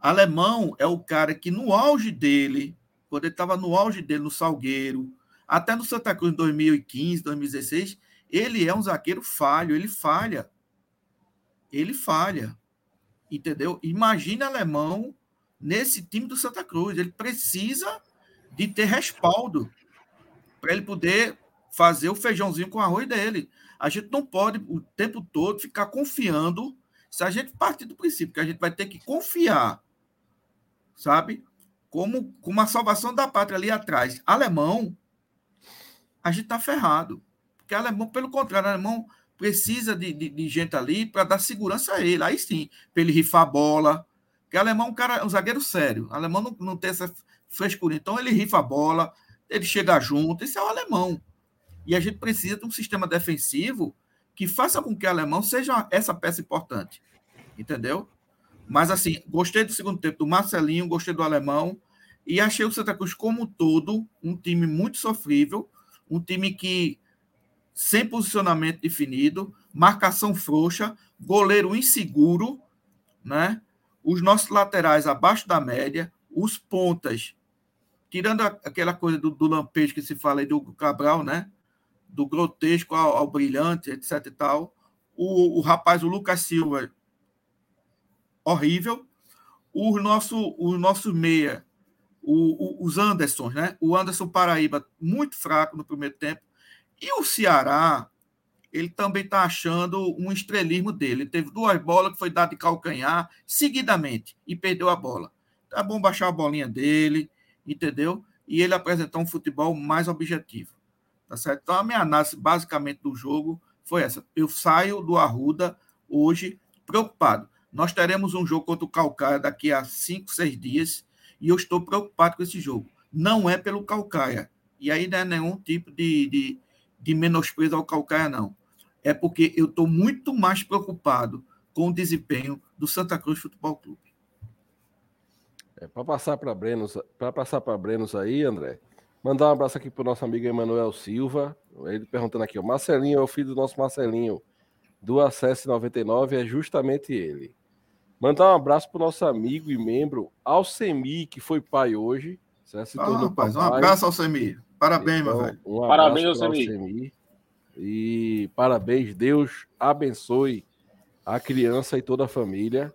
Alemão é o cara que no auge dele, quando ele estava no auge dele no Salgueiro, até no Santa Cruz em 2015, 2016, ele é um zagueiro falho, ele falha. Ele falha. Entendeu? Imagina alemão nesse time do Santa Cruz. Ele precisa de ter respaldo para ele poder fazer o feijãozinho com arroz dele. A gente não pode o tempo todo ficar confiando. Se a gente partir do princípio que a gente vai ter que confiar, sabe? Como, como a salvação da pátria ali atrás, alemão, a gente está ferrado. Porque alemão, pelo contrário, alemão precisa de, de, de gente ali para dar segurança a ele. Aí sim, para ele rifar a bola. Porque alemão é um, cara, um zagueiro sério. O alemão não, não tem essa frescura. Então ele rifa a bola, ele chega junto. Esse é o alemão. E a gente precisa de um sistema defensivo que faça com que o alemão seja essa peça importante. Entendeu? Mas, assim, gostei do segundo tempo do Marcelinho, gostei do alemão. E achei o Santa Cruz, como um todo, um time muito sofrível. Um time que, sem posicionamento definido, marcação frouxa, goleiro inseguro, né? Os nossos laterais abaixo da média, os pontas, tirando aquela coisa do, do lampejo que se fala aí do Cabral, né? do grotesco ao, ao, brilhante, etc e tal. O, o rapaz, o Lucas Silva, horrível. O nosso, o nosso meia, o, o, os Andersons, né? O Anderson Paraíba, muito fraco no primeiro tempo. E o Ceará, ele também está achando um estrelismo dele. Ele teve duas bolas que foi dado de calcanhar seguidamente e perdeu a bola. Tá bom baixar a bolinha dele, entendeu? E ele apresentar um futebol mais objetivo. Tá certo? Então, a minha análise basicamente do jogo foi essa. Eu saio do Arruda hoje preocupado. Nós teremos um jogo contra o Calcaia daqui a cinco, seis dias e eu estou preocupado com esse jogo. Não é pelo Calcaia. E aí não é nenhum tipo de, de, de menosprezo ao Calcaia, não. É porque eu estou muito mais preocupado com o desempenho do Santa Cruz Futebol Clube. É, para passar para Brenos, para passar para Brenos aí, André, Mandar um abraço aqui pro nosso amigo Emanuel Silva. Ele perguntando aqui, o Marcelinho é o filho do nosso Marcelinho do Acesso 99, é justamente ele. Mandar um abraço pro nosso amigo e membro Alcemi, que foi pai hoje. Se ah, rapaz, um abraço, Alcemi. Parabéns, então, meu velho. Um parabéns, Alcemi. Alcemi. E parabéns, Deus abençoe a criança e toda a família,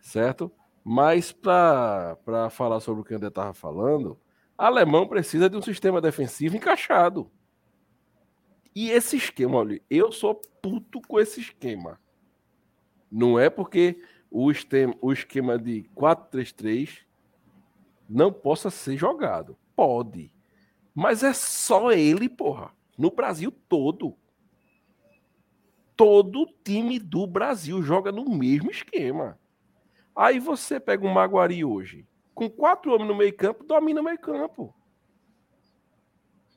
certo? Mas para falar sobre o que o André estava falando, alemão precisa de um sistema defensivo encaixado. E esse esquema, olha, eu sou puto com esse esquema. Não é porque o esquema, o esquema de 4-3-3 não possa ser jogado. Pode. Mas é só ele, porra. No Brasil todo. Todo time do Brasil joga no mesmo esquema. Aí você pega um Maguari hoje, com quatro homens no meio campo, domina o meio campo.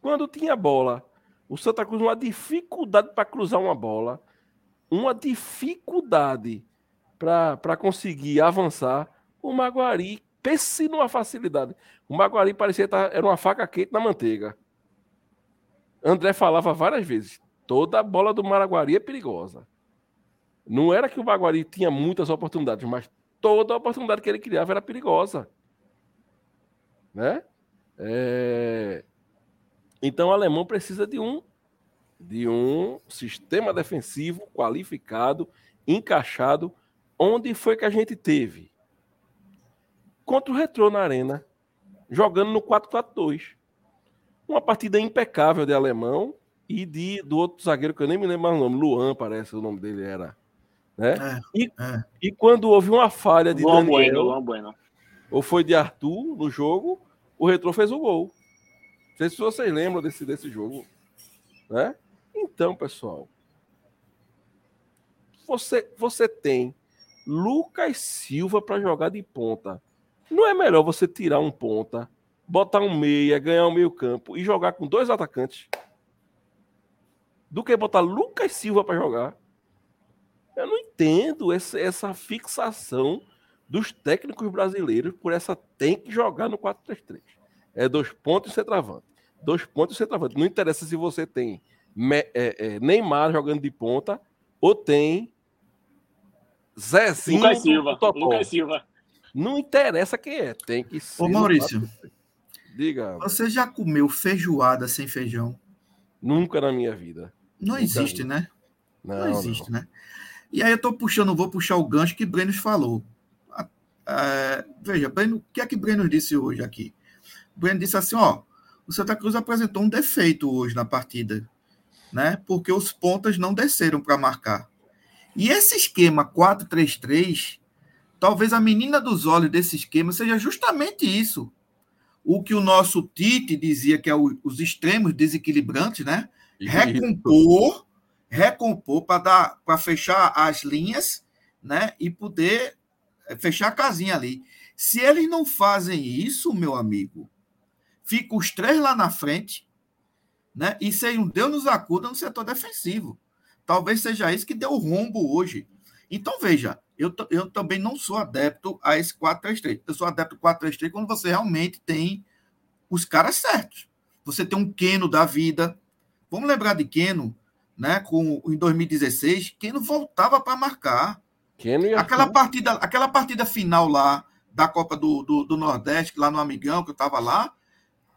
Quando tinha bola, o Santa Cruz uma dificuldade para cruzar uma bola, uma dificuldade para conseguir avançar, o Maguari Pense numa facilidade. O Maguari parecia estar, era uma faca quente na manteiga. André falava várias vezes: toda bola do Maraguari é perigosa. Não era que o Maguari tinha muitas oportunidades, mas toda oportunidade que ele criava era perigosa. Né? É... Então o alemão precisa de um de um sistema defensivo qualificado, encaixado, onde foi que a gente teve contra o Retrô na Arena, jogando no 4-4-2. Uma partida impecável de alemão e de do outro zagueiro que eu nem me lembro mais o nome, Luan, parece o nome dele era. Né? É, e, é. e quando houve uma falha de Luan Daniel, bueno, bueno. ou foi de Arthur no jogo, o Retrô fez o gol. Não sei se vocês lembram desse, desse jogo. Né? Então, pessoal, você, você tem Lucas Silva para jogar de ponta. Não é melhor você tirar um ponta, botar um meia, ganhar um meio campo e jogar com dois atacantes do que botar Lucas Silva para jogar? Eu não entendo essa, essa fixação dos técnicos brasileiros por essa tem que jogar no 4-3-3. É dois pontos e centroavante. Dois pontos e centroavante. Não interessa se você tem é, é, Neymar jogando de ponta ou tem Zezinho. Lucas Silva. Lucas Silva. Não interessa quem é, tem que ser. Ô Maurício, diga. Você já comeu feijoada sem feijão? Nunca na minha vida. Não Nunca existe, né? Não, não existe, não. né? E aí eu tô puxando, vou puxar o gancho que Breno falou. É, veja, Breno, o que é que Breno disse hoje aqui? Breno disse assim, ó, o Santa Cruz apresentou um defeito hoje na partida, né? Porque os pontas não desceram para marcar. E esse esquema 4-3-3, talvez a menina dos olhos desse esquema seja justamente isso. O que o nosso Tite dizia que é o, os extremos desequilibrantes, né? Recompor, recompor para dar para fechar as linhas, né? E poder eh, fechar a casinha ali. Se eles não fazem isso, meu amigo, fica os três lá na frente, né? E sem um Deus nos acuda no setor defensivo. Talvez seja isso que deu o rombo hoje. Então, veja, eu, eu também não sou adepto a esse 4-3-3. Eu sou adepto 4-3-3 quando você realmente tem os caras certos. Você tem um Keno da vida. Vamos lembrar de Keno, né? Com, em 2016, Keno voltava para marcar. Keno aquela, partida, aquela partida final lá da Copa do, do, do Nordeste, lá no Amigão, que eu estava lá,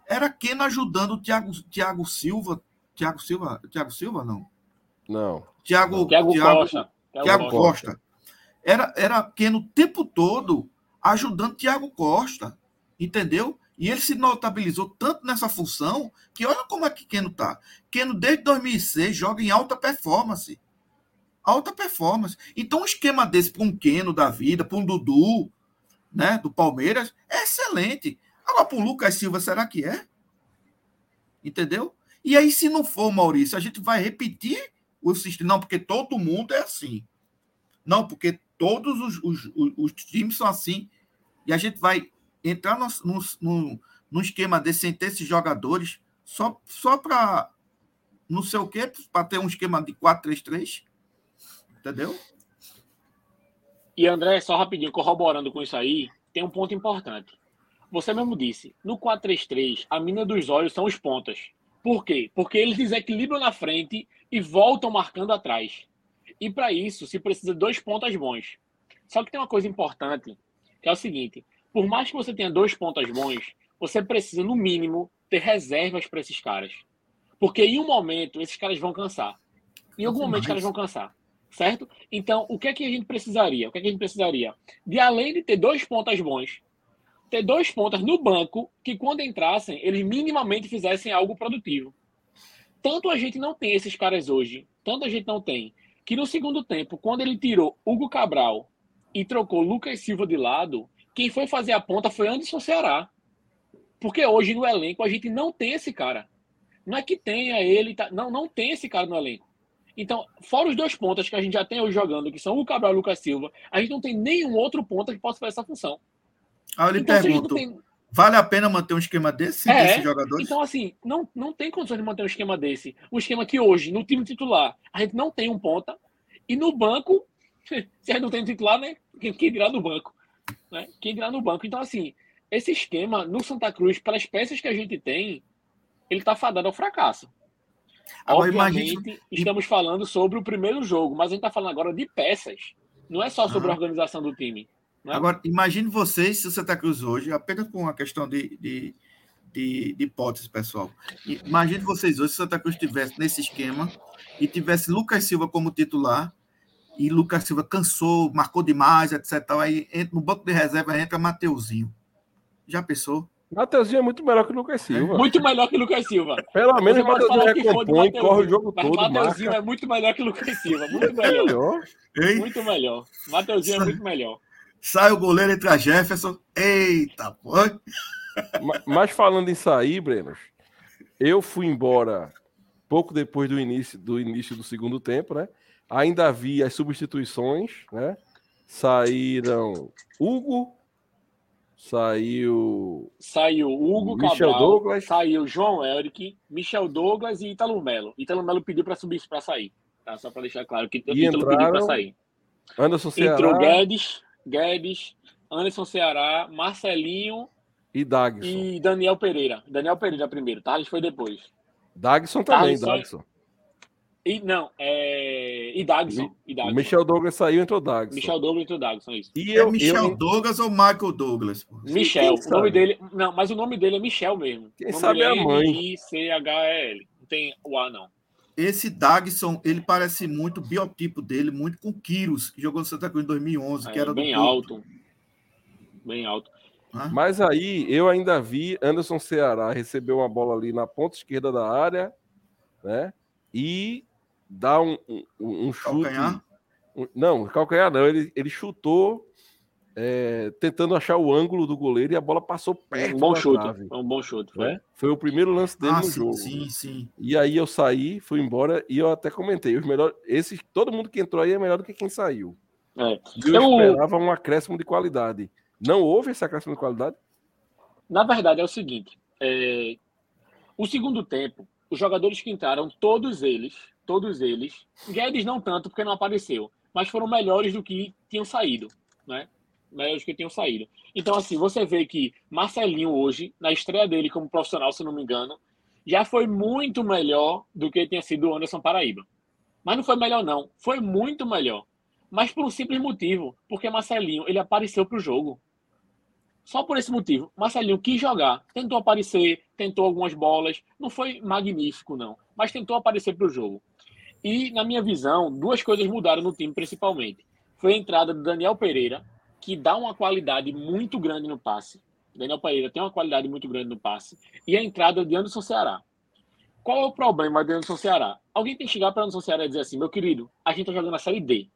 era Keno ajudando o Thiago, Thiago Silva. Thiago Silva? Thiago Silva, não. Não. Tiago, Tiago Costa. Tiago Costa. Era, era Keno o tempo todo ajudando Tiago Costa. Entendeu? E ele se notabilizou tanto nessa função que olha como é que Keno tá. Keno, desde 2006, joga em alta performance. Alta performance. Então, um esquema desse para um Keno da vida, para um Dudu, né, do Palmeiras, é excelente. Agora, para o Lucas Silva, será que é? Entendeu? E aí, se não for, Maurício, a gente vai repetir o sistema. Não, porque todo mundo é assim. Não, porque todos os, os, os, os times são assim. E a gente vai entrar no, no, no, no esquema desse sem ter esses jogadores só, só para não sei o quê, para ter um esquema de 4-3-3. Entendeu? E André, só rapidinho, corroborando com isso aí, tem um ponto importante. Você mesmo disse, no 4-3-3, a mina dos olhos são os pontas. Por quê? Porque eles desequilibram na frente e voltam marcando atrás. E para isso se precisa de dois pontas bons. Só que tem uma coisa importante, que é o seguinte: por mais que você tenha dois pontas bons, você precisa, no mínimo, ter reservas para esses caras. Porque em um momento esses caras vão cansar. Em algum momento os caras vão cansar. Certo? Então, o que é que a gente precisaria? O que é que a gente precisaria? De além de ter dois pontas bons, ter dois pontas no banco que, quando entrassem, eles minimamente fizessem algo produtivo. Tanto a gente não tem esses caras hoje, tanto a gente não tem, que no segundo tempo, quando ele tirou Hugo Cabral e trocou Lucas Silva de lado, quem foi fazer a ponta foi Anderson Ceará. Porque hoje no elenco a gente não tem esse cara. Não é que tenha ele, tá... não, não tem esse cara no elenco. Então, fora os dois pontas que a gente já tem hoje jogando, que são o Cabral e o Lucas Silva, a gente não tem nenhum outro ponta que possa fazer essa função. Ah, eu lhe então, pergunto, tem... Vale a pena manter um esquema desse, é, desses jogadores? Então, assim, não, não tem condições de manter um esquema desse. Um esquema que hoje, no time titular, a gente não tem um ponta. E no banco, se a gente não tem um titular, né? Quem, quem dirá do banco? né? Quem dirá no banco. Então, assim, esse esquema no Santa Cruz, para as peças que a gente tem, ele está fadado ao fracasso. Agora, Obviamente, imagine... estamos falando sobre o primeiro jogo, mas a gente está falando agora de peças. Não é só sobre a organização do time. Né? Agora, imagine vocês se o Santa Cruz hoje, apenas com uma questão de, de, de, de hipótese, pessoal. Imagine vocês hoje se o Santa Cruz estivesse nesse esquema e tivesse Lucas Silva como titular e Lucas Silva cansou, marcou demais, etc. Aí entra, no banco de reserva entra Mateuzinho. Já pensou? Mateuzinho é muito melhor que o Lucas Silva. Muito melhor que o Lucas Silva. Pelo menos o Mateuzinho recompõe, corre o jogo mas todo. Mateuzinho é muito melhor que o Lucas Silva. Muito melhor. Muito melhor. Mateuzinho é muito melhor. Sai o goleiro, entra Jefferson. Eita, pô. Mas falando em sair, Brenos, eu fui embora pouco depois do início do início do segundo tempo, né? Ainda havia as substituições, né? Saíram Hugo, saiu. Saiu Hugo Michel Cabral, Douglas. Saiu João Eric, Michel Douglas e Italo Melo. Italo Melo pediu para subir para sair. Tá? Só para deixar claro que e Italo pediu para sair. Anderson Ceará. Entrou Guedes, Guedes, Anderson Ceará, Marcelinho e Dagson. E Daniel Pereira. Daniel Pereira primeiro, Thales foi depois. Dagson também, Dagson. E, não, é. E Dagson. E Dagson. Michel Douglas saiu, entrou Dagson. Michel Douglas entrou Dagson, isso. E é eu, é Michel eu... Douglas ou Michael Douglas? Michel. O nome dele. Não, mas o nome dele é Michel mesmo. Quem sabe é a mãe. I-C-H-E-L. Não tem o A, não. Esse Dagson, ele parece muito, o biotipo dele, muito com Kiros, que jogou no Santa Cruz em 2011, é, que era bem alto. Bem alto. Mas aí eu ainda vi Anderson Ceará receber uma bola ali na ponta esquerda da área, né? E dá um, um, um chute. Calcanhar? Um, não, calcanhar não. Ele, ele chutou é, tentando achar o ângulo do goleiro e a bola passou perto. Um bom chute. Trave. um bom chute. Foi? É? foi o primeiro lance dele ah, no sim, jogo. Sim, sim. E aí eu saí, fui embora e eu até comentei. Os melhores, esses, todo mundo que entrou aí é melhor do que quem saiu. É. Eu, eu esperava um acréscimo de qualidade. Não houve esse acréscimo de qualidade? Na verdade, é o seguinte: é... o segundo tempo, os jogadores que entraram, todos eles, todos eles, Guedes não tanto porque não apareceu, mas foram melhores do que tinham saído, né? Melhores do que tinham saído. Então, assim, você vê que Marcelinho hoje, na estreia dele como profissional, se não me engano, já foi muito melhor do que tinha sido o Anderson Paraíba. Mas não foi melhor, não. Foi muito melhor. Mas por um simples motivo, porque Marcelinho ele apareceu para o jogo. Só por esse motivo. Marcelinho quis jogar, tentou aparecer, tentou algumas bolas. Não foi magnífico, não, mas tentou aparecer para o jogo. E, na minha visão, duas coisas mudaram no time, principalmente. Foi a entrada do Daniel Pereira, que dá uma qualidade muito grande no passe. Daniel Pereira tem uma qualidade muito grande no passe. E a entrada de Anderson Ceará. Qual é o problema de Anderson Ceará? Alguém tem que chegar para Anderson Ceará e dizer assim: meu querido, a gente está jogando a Série D.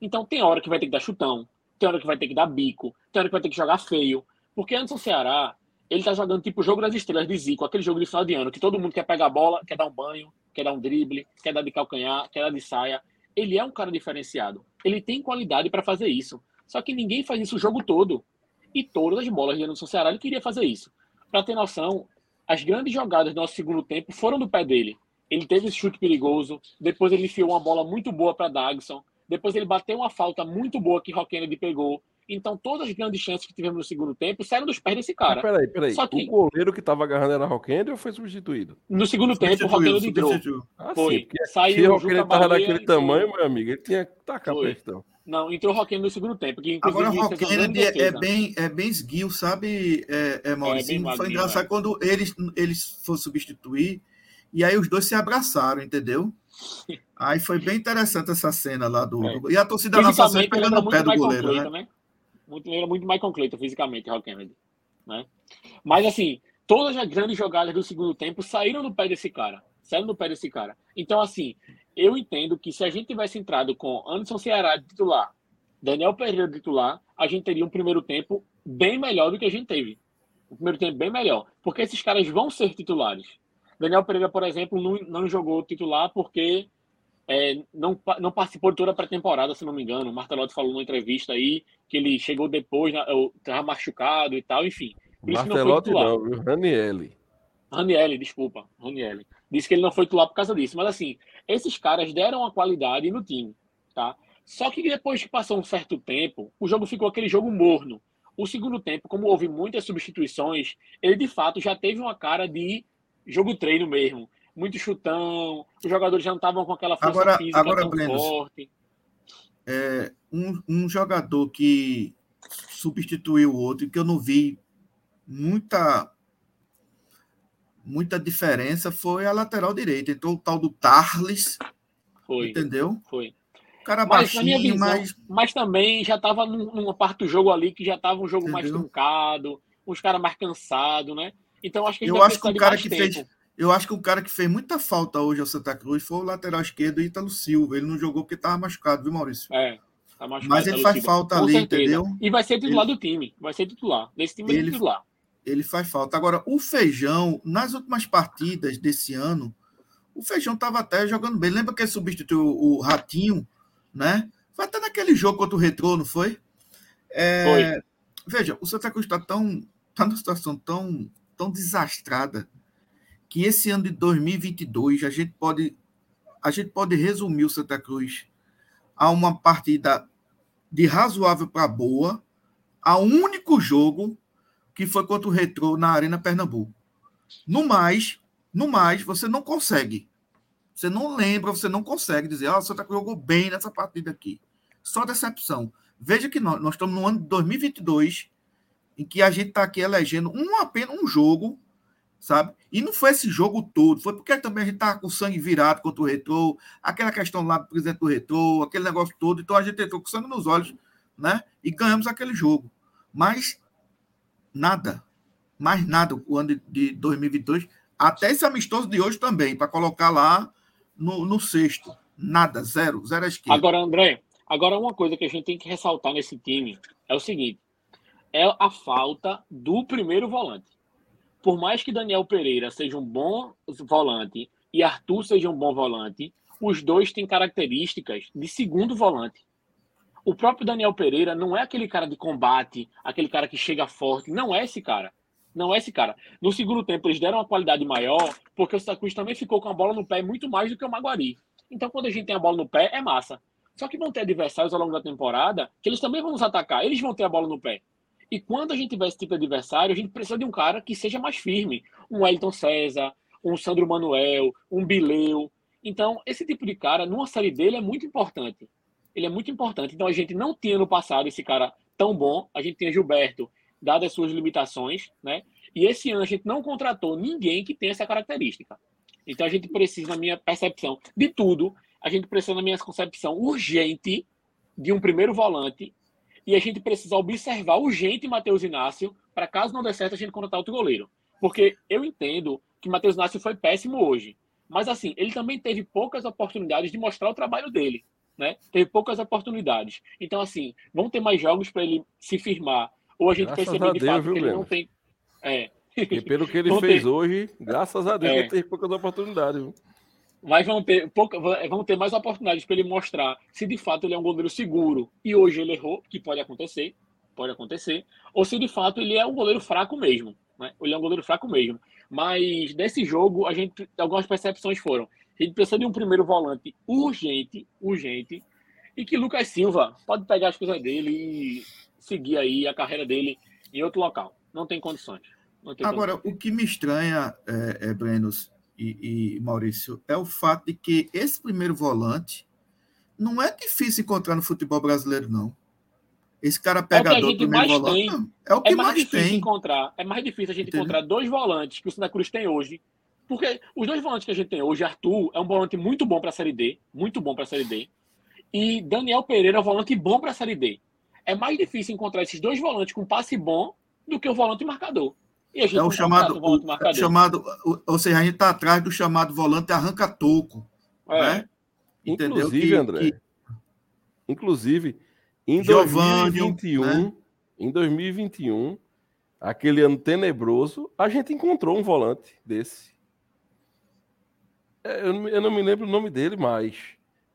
Então tem hora que vai ter que dar chutão, tem hora que vai ter que dar bico, tem hora que vai ter que jogar feio. Porque antes o Ceará, ele tá jogando tipo o jogo das estrelas de Zico, aquele jogo de final de ano, que todo mundo quer pegar a bola, quer dar um banho, quer dar um drible, quer dar de calcanhar, quer dar de saia. Ele é um cara diferenciado. Ele tem qualidade para fazer isso. Só que ninguém faz isso o jogo todo. E todas as bolas de Anderson Ceará ele queria fazer isso. Para ter noção, as grandes jogadas do nosso segundo tempo foram do pé dele. Ele teve esse chute perigoso, depois ele enfiou uma bola muito boa para Dagson, depois ele bateu uma falta muito boa que Rock Kennedy pegou. Então, todas as grandes chances que tivemos no segundo tempo saíram dos pés desse cara. Peraí, peraí. Só que... O goleiro que estava agarrando era Kennedy ou foi substituído? No segundo tempo, o Kennedy entrou. Ah, foi. Sim, Saiu se o Kennedy estava daquele tamanho, meu amigo, ele tinha que tacar a questão. Não, entrou o Kennedy no segundo tempo. Que, Agora, o Rock Kennedy é, é, bem, é bem esguio, sabe, é, é, Maurício? É, foi engraçado é. quando eles, eles foram substituir, e aí os dois se abraçaram, entendeu? Aí foi bem interessante essa cena lá do. É. E a torcida lá sempre pegando o pé do goleiro, né? Muito, era muito mais concreto fisicamente, Rock Kennedy. Né? Mas assim, todas as grandes jogadas do segundo tempo saíram do pé desse cara. Saíram do pé desse cara. Então, assim, eu entendo que se a gente tivesse entrado com Anderson Ceará de titular, Daniel Pereira de titular, a gente teria um primeiro tempo bem melhor do que a gente teve. O primeiro tempo bem melhor. Porque esses caras vão ser titulares. Daniel Pereira, por exemplo, não, não jogou titular porque é, não, não participou de toda a pré-temporada, se não me engano. O Martelotti falou numa entrevista aí que ele chegou depois, estava machucado e tal, enfim. Martelotti não, não, viu? Ranielli. Ranielli, desculpa, Ranielli. Disse que ele não foi titular por causa disso. Mas assim, esses caras deram a qualidade no time, tá? Só que depois que passou um certo tempo, o jogo ficou aquele jogo morno. O segundo tempo, como houve muitas substituições, ele de fato já teve uma cara de jogo treino mesmo. Muito chutão, os jogadores já não estavam com aquela força Agora- física agora, tão Brenos, forte. É, um, um jogador que substituiu o outro que eu não vi muita muita diferença foi a lateral direita. Entrou o tal do Tarles, Foi, entendeu? foi. O cara Mas, baixinho, visão, mas mas também já estava numa parte do jogo ali que já estava um jogo mais Entendeu? truncado, uns caras mais cansados, né? Então acho que a gente Eu acho que o cara mais que tempo. fez- eu acho que o cara que fez muita falta hoje ao Santa Cruz foi o lateral esquerdo Ítalo Silva. Ele não jogou porque estava machucado, viu, Maurício? É, tá machucado, Mas ele faz Lucido. falta Com ali, certeza. entendeu? E vai ser titular do time. Vai ser titular. Desse time ele Ele- é titular. Ele faz falta. Agora, o Feijão, nas últimas partidas desse ano, o Feijão estava até jogando bem. Lembra que ele substituiu o Ratinho, né? Foi até naquele jogo contra o Retrô, não foi? É, Veja, o Santa Cruz está tão, tá numa situação tão, tão desastrada que esse ano de 2022 a gente pode a gente pode resumir o Santa Cruz a uma partida de razoável para boa, a único jogo que foi contra o Retrô na Arena Pernambuco. No mais, no mais, você não consegue. Você não lembra, você não consegue dizer, ah, o Santa Cruz jogou bem nessa partida aqui. Só decepção. Veja que nós, nós estamos no ano de 2022, em que a gente está aqui elegendo um apenas um jogo, sabe? E não foi esse jogo todo, foi porque também a gente estava com o sangue virado contra o Retrô, aquela questão lá do presidente do Retrô, aquele negócio todo, então a gente entrou com sangue nos olhos, né? E ganhamos aquele jogo. Mas nada, mais nada o ano de 2022, até esse amistoso de hoje também, para colocar lá no, no sexto. Nada, zero, zero à esquerda. Agora, André, agora uma coisa que a gente tem que ressaltar nesse time é o seguinte: é a falta do primeiro volante. Por mais que Daniel Pereira seja um bom volante e Arthur seja um bom volante, os dois têm características de segundo volante. O próprio Daniel Pereira não é aquele cara de combate, aquele cara que chega forte. Não é esse cara. Não é esse cara. No segundo tempo, eles deram uma qualidade maior, porque o Santa Cruz também ficou com a bola no pé muito mais do que o Maguari. Então, quando a gente tem a bola no pé, é massa. Só que vão ter adversários ao longo da temporada que eles também vão nos atacar. Eles vão ter a bola no pé. E quando a gente tiver esse tipo de adversário, a gente precisa de um cara que seja mais firme. Um Elton César, um Sandro Manuel, um Bileu. Então, esse tipo de cara, numa série dele, é muito importante. Ele é muito importante. Então, a gente não tinha no passado esse cara tão bom. A gente tinha Gilberto, dadas as suas limitações, né? E esse ano a gente não contratou ninguém que tenha essa característica. Então, a gente precisa, na minha percepção, de tudo. A gente precisa, na minha concepção, urgente de um primeiro volante e a gente precisa observar urgente Matheus Inácio para caso não dê certo a gente contratar outro goleiro. Porque eu entendo que Matheus Inácio foi péssimo hoje, mas assim, ele também teve poucas oportunidades de mostrar o trabalho dele, né? Teve poucas oportunidades. Então assim, vão ter mais jogos para ele se firmar ou a gente Graças perceber a de Deus, fato viu, que ele não Breno? tem é, E pelo que ele fez ter- hoje, graças a Deus, É. ele teve poucas oportunidades. viu? Mas vão ter, pouca, vão ter mais oportunidades para ele mostrar se de fato ele é um goleiro seguro e hoje ele errou, que pode acontecer, pode acontecer, ou se de fato ele é um goleiro fraco mesmo, né? Ele é um goleiro fraco mesmo. Mas desse jogo, a gente algumas percepções foram: a gente precisa de um primeiro volante urgente, urgente, e que Lucas Silva pode pegar as coisas dele e seguir aí a carreira dele em outro local. Não tem condições. Não tem Agora, o que me estranha, é, é, Brenos e, e Maurício, é o fato de que esse primeiro volante não é difícil encontrar no futebol brasileiro, não. Esse cara pegador gente primeiro mais volante tem. é o que é mais, mais, difícil tem. encontrar. É mais difícil a gente Entendeu? encontrar dois volantes que o Santa Cruz tem hoje. Porque os dois volantes que a gente tem hoje, Arthur é um volante muito bom para a Série D, muito bom para a Série D. E Daniel Pereira é um volante bom para a Série D. É mais difícil encontrar esses dois volantes com passe bom do que o volante marcador. E a gente É o chamado, um volante o- chamado, o- ou seja, a gente está atrás do chamado volante arranca-toco, É. né? Entendeu? Inclusive, Que- André, que- inclusive, em Giovânio, 2021, né? em 2021, aquele ano tenebroso, a gente encontrou um volante desse. É, Eu não, me- eu não me lembro o nome dele mais.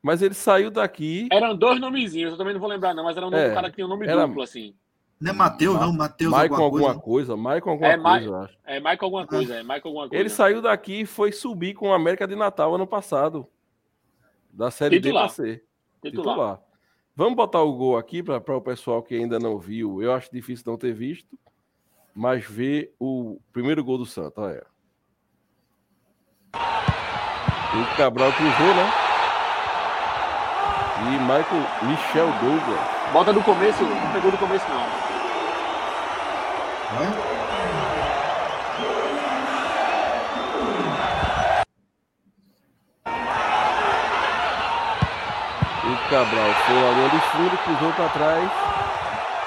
Mas ele saiu daqui. Eram dois nomezinhos, eu também não vou lembrar, não, mas era um É, cara que tinha um nome era- duplo, assim. Não é Matheus, Ma- não? Matheus Michael alguma alguma coisa. coisa. Michael alguma É, Ma- coisa, eu acho. É Michael alguma coisa, é Michael alguma coisa. Ele saiu daqui e foi subir com o América de Natal ano passado. Da Série Titular. D para C. Titular. Titular. Vamos botar o gol aqui para o pessoal que ainda não viu. Eu acho difícil não ter visto, mas ver o primeiro gol do Santos. Olha. O Cabral cruzou, né? E Michael Michel Douglas. Bota do começo, não pegou do começo não. É? Cabral foi na linha de fundo, cruzou para trás.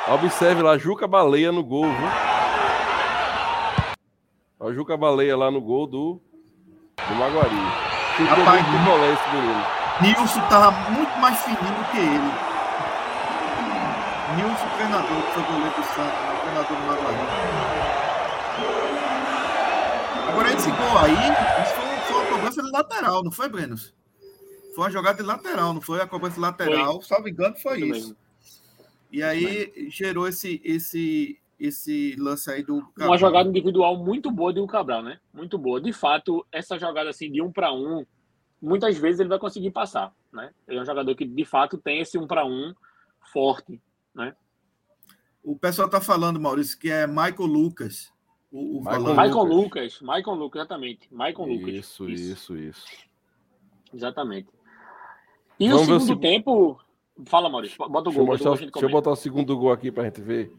Observe lá, Juca Baleia no gol, viu? O Juca Baleia lá no gol do, do Maguari. Chutou Rapaz, muito rolê esse menino. Nilson tava muito mais fininho do que ele. Nilson, treinador, que foi goleiro do Santos, né? Treinador do Maguari. Agora esse gol aí, isso foi, foi uma cobrança de lateral, não foi, Brenos? Foi uma jogada de lateral, não foi a cobrança lateral. Foi. Salvo engano, foi Muito isso. Mesmo. E aí gerou esse, esse, esse lance aí do Cabral. Uma jogada individual muito boa de um Cabral, né? Muito boa. De fato, essa jogada assim de um para um, muitas vezes ele vai conseguir passar, né? Ele é um jogador que de fato tem esse um para um forte, né? O pessoal tá falando, Maurício, que é Michael Lucas. O, o Michael, Michael Lucas. Lucas. Michael Lucas, exatamente. Michael Lucas. Isso, isso, isso. isso. Exatamente. E Vamos o segundo tempo. Fala, Maurício. Bota o gol. Deixa, eu, deixa eu botar o segundo gol aqui pra gente ver.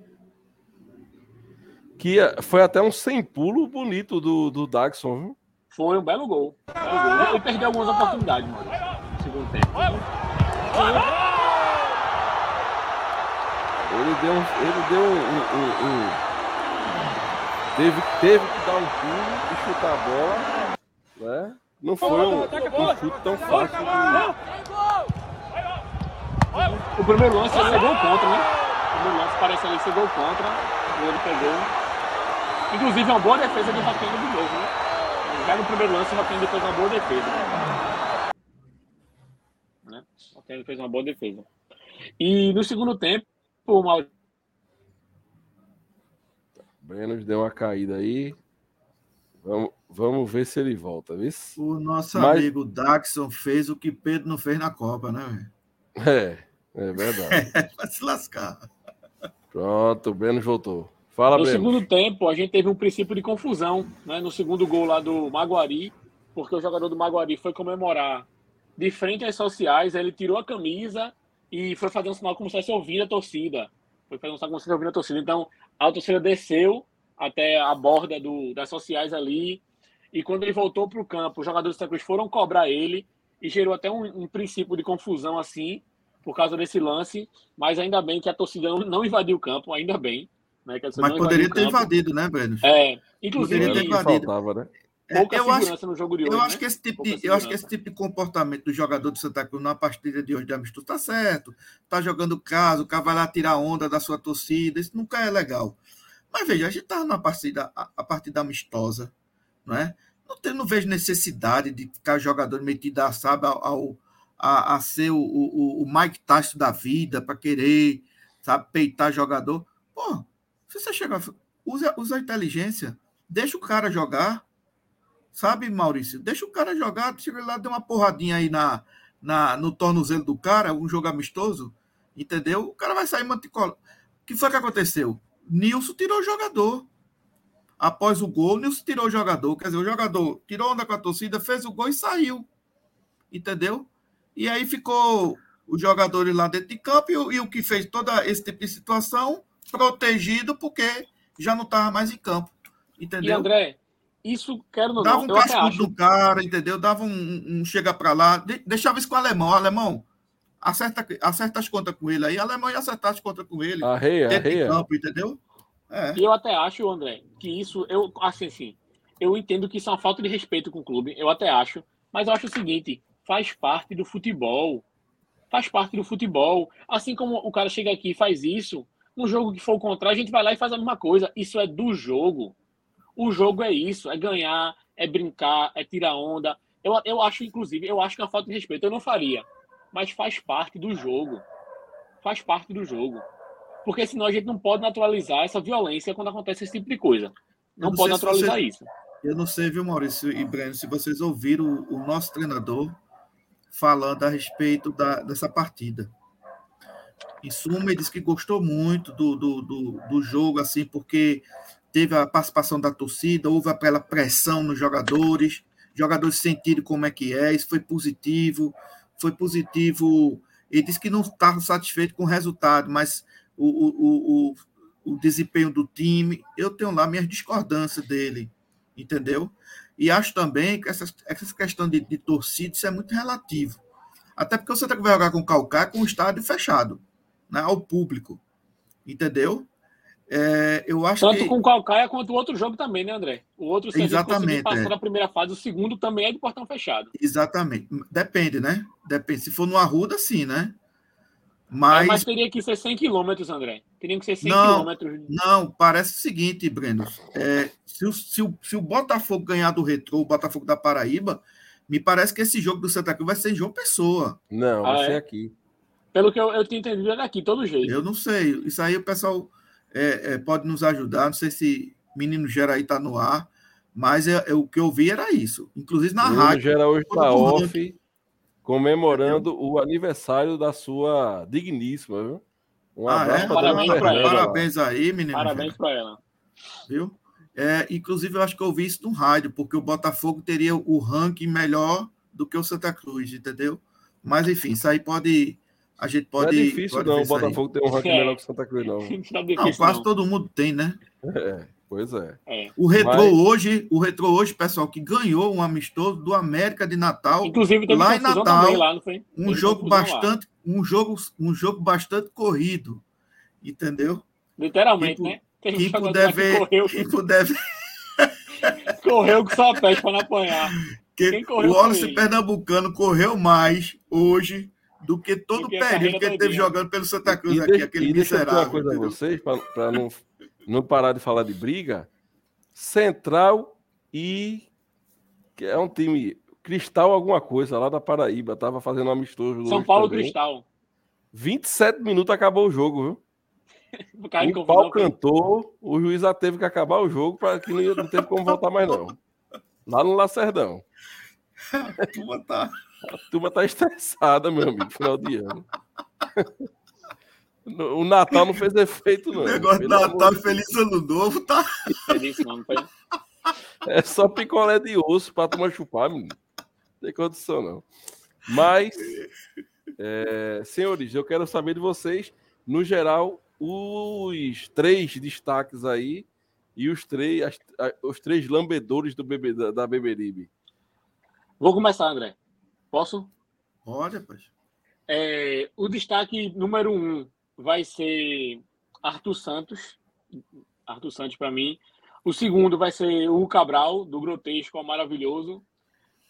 Que é, foi até um sem pulo bonito do, do Daxon, viu? Foi um belo gol. Belo gol. Ele perdeu algumas oportunidades, Maurício. No segundo tempo. Ele deu. Ele deu um. um, um teve, teve que dar um pulo e chutar a bola. Né? Não foi um, um chute tão fácil. O primeiro lance ele pegou contra, né? O primeiro lance parece ali ser gol contra. Ele pegou. Inclusive, uma boa defesa de Rafinha de novo, né? Já no primeiro lance, o Rafinha fez uma boa defesa. Né? O fez uma boa defesa. E no segundo tempo, o Maurício. Brenos deu uma caída aí. Vamos, vamos ver se ele volta, viu? O nosso Mas... amigo Daxon fez o que Pedro não fez na Copa, né? É, é verdade. Vai se lascar. Pronto, o Breno voltou. Fala, No Breno. segundo tempo, a gente teve um princípio de confusão, né? No segundo gol lá do Maguari, porque o jogador do Maguari foi comemorar de frente às sociais, ele tirou a camisa e foi fazer um sinal como se estivesse ouvindo a torcida. Foi fazer um sinal como se estivesse ouvindo a torcida. Então, a torcida desceu até a borda do, das sociais ali. E quando ele voltou para o campo, os jogadores do Santa Cruz foram cobrar ele e gerou até um, um, princípio de confusão assim, por causa desse lance, mas ainda bem que a torcida não, não invadiu o campo, ainda bem. Né, mas poderia ter invadido, né, Breno? É, inclusive. Poderia ter invadido. Faltava, né? Pouca eu acho, no jogo de hoje. Eu acho, né? que esse tipo de, eu acho que esse tipo de comportamento do jogador do Santa Cruz na partida de hoje de amistoso tá certo. Tá jogando caso, o cara vai lá tirar onda da sua torcida, isso nunca é legal. Mas veja, a gente tá numa partida, a, a partida amistosa, não é? Não, tem, não vejo necessidade de ficar jogador metido, sabe, ao, a, a ser o, o, o Mike Tyson da vida para querer, sabe, peitar jogador. Pô, se você chegar, usa, usa a inteligência, deixa o cara jogar, sabe, Maurício? Deixa o cara jogar, chega lá, deu uma porradinha aí na, na, no tornozelo do cara, um jogo amistoso, entendeu? O cara vai sair manticola. O que foi que aconteceu? Nilson tirou o jogador após o gol, Nilson tirou o jogador. Quer dizer, o jogador tirou onda com a torcida, fez o gol e saiu. Entendeu? E aí ficou os jogadores lá dentro de campo e, e o que fez toda esse tipo de situação protegido porque já não estava mais em campo. Entendeu? E André, isso quero não. Dava um cascudo do cara, entendeu? Dava um, um chega para lá, de, deixava isso com o alemão. O alemão, acerta, acerta as contas com ele aí. O alemão ia acertar as contas com ele. Arreia, arreia. campo, entendeu? É. E eu até acho, André, que isso, eu assim, assim, eu entendo que isso é uma falta de respeito com o clube, eu até acho, mas eu acho o seguinte, faz parte do futebol. Faz parte do futebol. Assim como o cara chega aqui e faz isso, no jogo que for o contrário, a gente vai lá e faz a mesma coisa. Isso é do jogo. O jogo é isso, é ganhar, é brincar, é tirar onda. Eu, eu acho, inclusive, eu acho que é uma falta de respeito. Eu não faria, mas faz parte do jogo. Faz parte do jogo porque senão a gente não pode naturalizar essa violência quando acontece esse tipo de coisa. Não, não pode naturalizar você, isso. Eu não sei, viu, Maurício e Breno, se vocês ouviram o, o nosso treinador falando a respeito da, dessa partida. Em suma, ele disse que gostou muito do, do, do, do jogo, assim, porque teve a participação da torcida, houve aquela pressão nos jogadores, jogadores sentiram como é que é, isso foi positivo, foi positivo. Ele disse que não estava satisfeito com o resultado, mas o, o, o, o desempenho do time, eu tenho lá minhas discordâncias dele, entendeu? E acho também que essa, essa questão de, de torcida, isso é muito relativo. Até porque você tem que jogar com o Calcaia com o estádio fechado, né, ao público. Entendeu? É, eu acho Tanto que... com o Calcaia quanto o outro jogo também, né, André? O outro você Exatamente, passou é. na primeira fase, o segundo também é de portão fechado. Exatamente. Depende, né? Depende. Se for no Arruda, sim, né? Mas... É, mas teria que ser 100 quilômetros, André. Teria que ser 100 não, quilômetros. Não, parece o seguinte, Breno. É, se, o, se, o, se o Botafogo ganhar do Retrô, o Botafogo da Paraíba, me parece que esse jogo do Santa Cruz vai ser em João Pessoa. Não, ah, vai ser é? aqui. Pelo que eu, eu tinha entendido, é daqui, todo jeito. Eu não sei. Isso aí o pessoal é, é, pode nos ajudar. Não sei se Menino Gera aí está no ar, mas é, é, o que eu vi era isso. Inclusive na Menino rádio. Gera hoje está off, comemorando o aniversário da sua digníssima, viu? Um ah, abraço é? Parabéns para ela. Parabéns aí, menino. Parabéns para ela. Viu? É, inclusive, eu acho que eu vi isso no rádio, porque o Botafogo teria o ranking melhor do que o Santa Cruz, entendeu? Mas, enfim, isso aí pode. A gente pode. Não é difícil, pode não, o Botafogo ter um ranking é. melhor que o Santa Cruz, não. não, difícil, não quase não. todo mundo tem, né? É, pois é. é. O Retrô Mas... hoje, o Retrô hoje, pessoal, que ganhou um amistoso do América de Natal. Inclusive, lá em Natal. Lá, um jogo bastante. Um jogo, um jogo bastante corrido. Entendeu? Literalmente, quem, né? Quem puder ver. Correu, quem puder ver. correu com sua peste para não apanhar. Que o Wallace Pernambucano correu mais hoje do que todo o período que ele teve jogando pelo Santa Cruz e aqui, aquele e miserável. Deixa eu uma coisa a vocês, para não, não parar de falar de briga. Central e que é um time Cristal alguma coisa lá da Paraíba, tava fazendo um amistoso. São Paulo também. Cristal. 27 minutos acabou o jogo, viu? o, o pau cantou, o juiz já teve que acabar o jogo para que não, não teve como voltar mais não. Lá no Lacerdão. A turma tá. A turma tá estressada, meu amigo, final de ano. O Natal não fez efeito, não. O negócio do Natal Feliz Ano Novo tá. Feliz não, foi. É só picolé de osso pra turma chupar, menino. Não tem condição, não. Mas, é, senhores, eu quero saber de vocês, no geral, os três destaques aí e os três, as, os três lambedores do bebê, da, da Beberibe. Vou começar, André. Posso? Pode, pois. É, o destaque número um vai ser Arthur Santos. Arthur Santos para mim. O segundo vai ser o Cabral, do Grotesco ao Maravilhoso.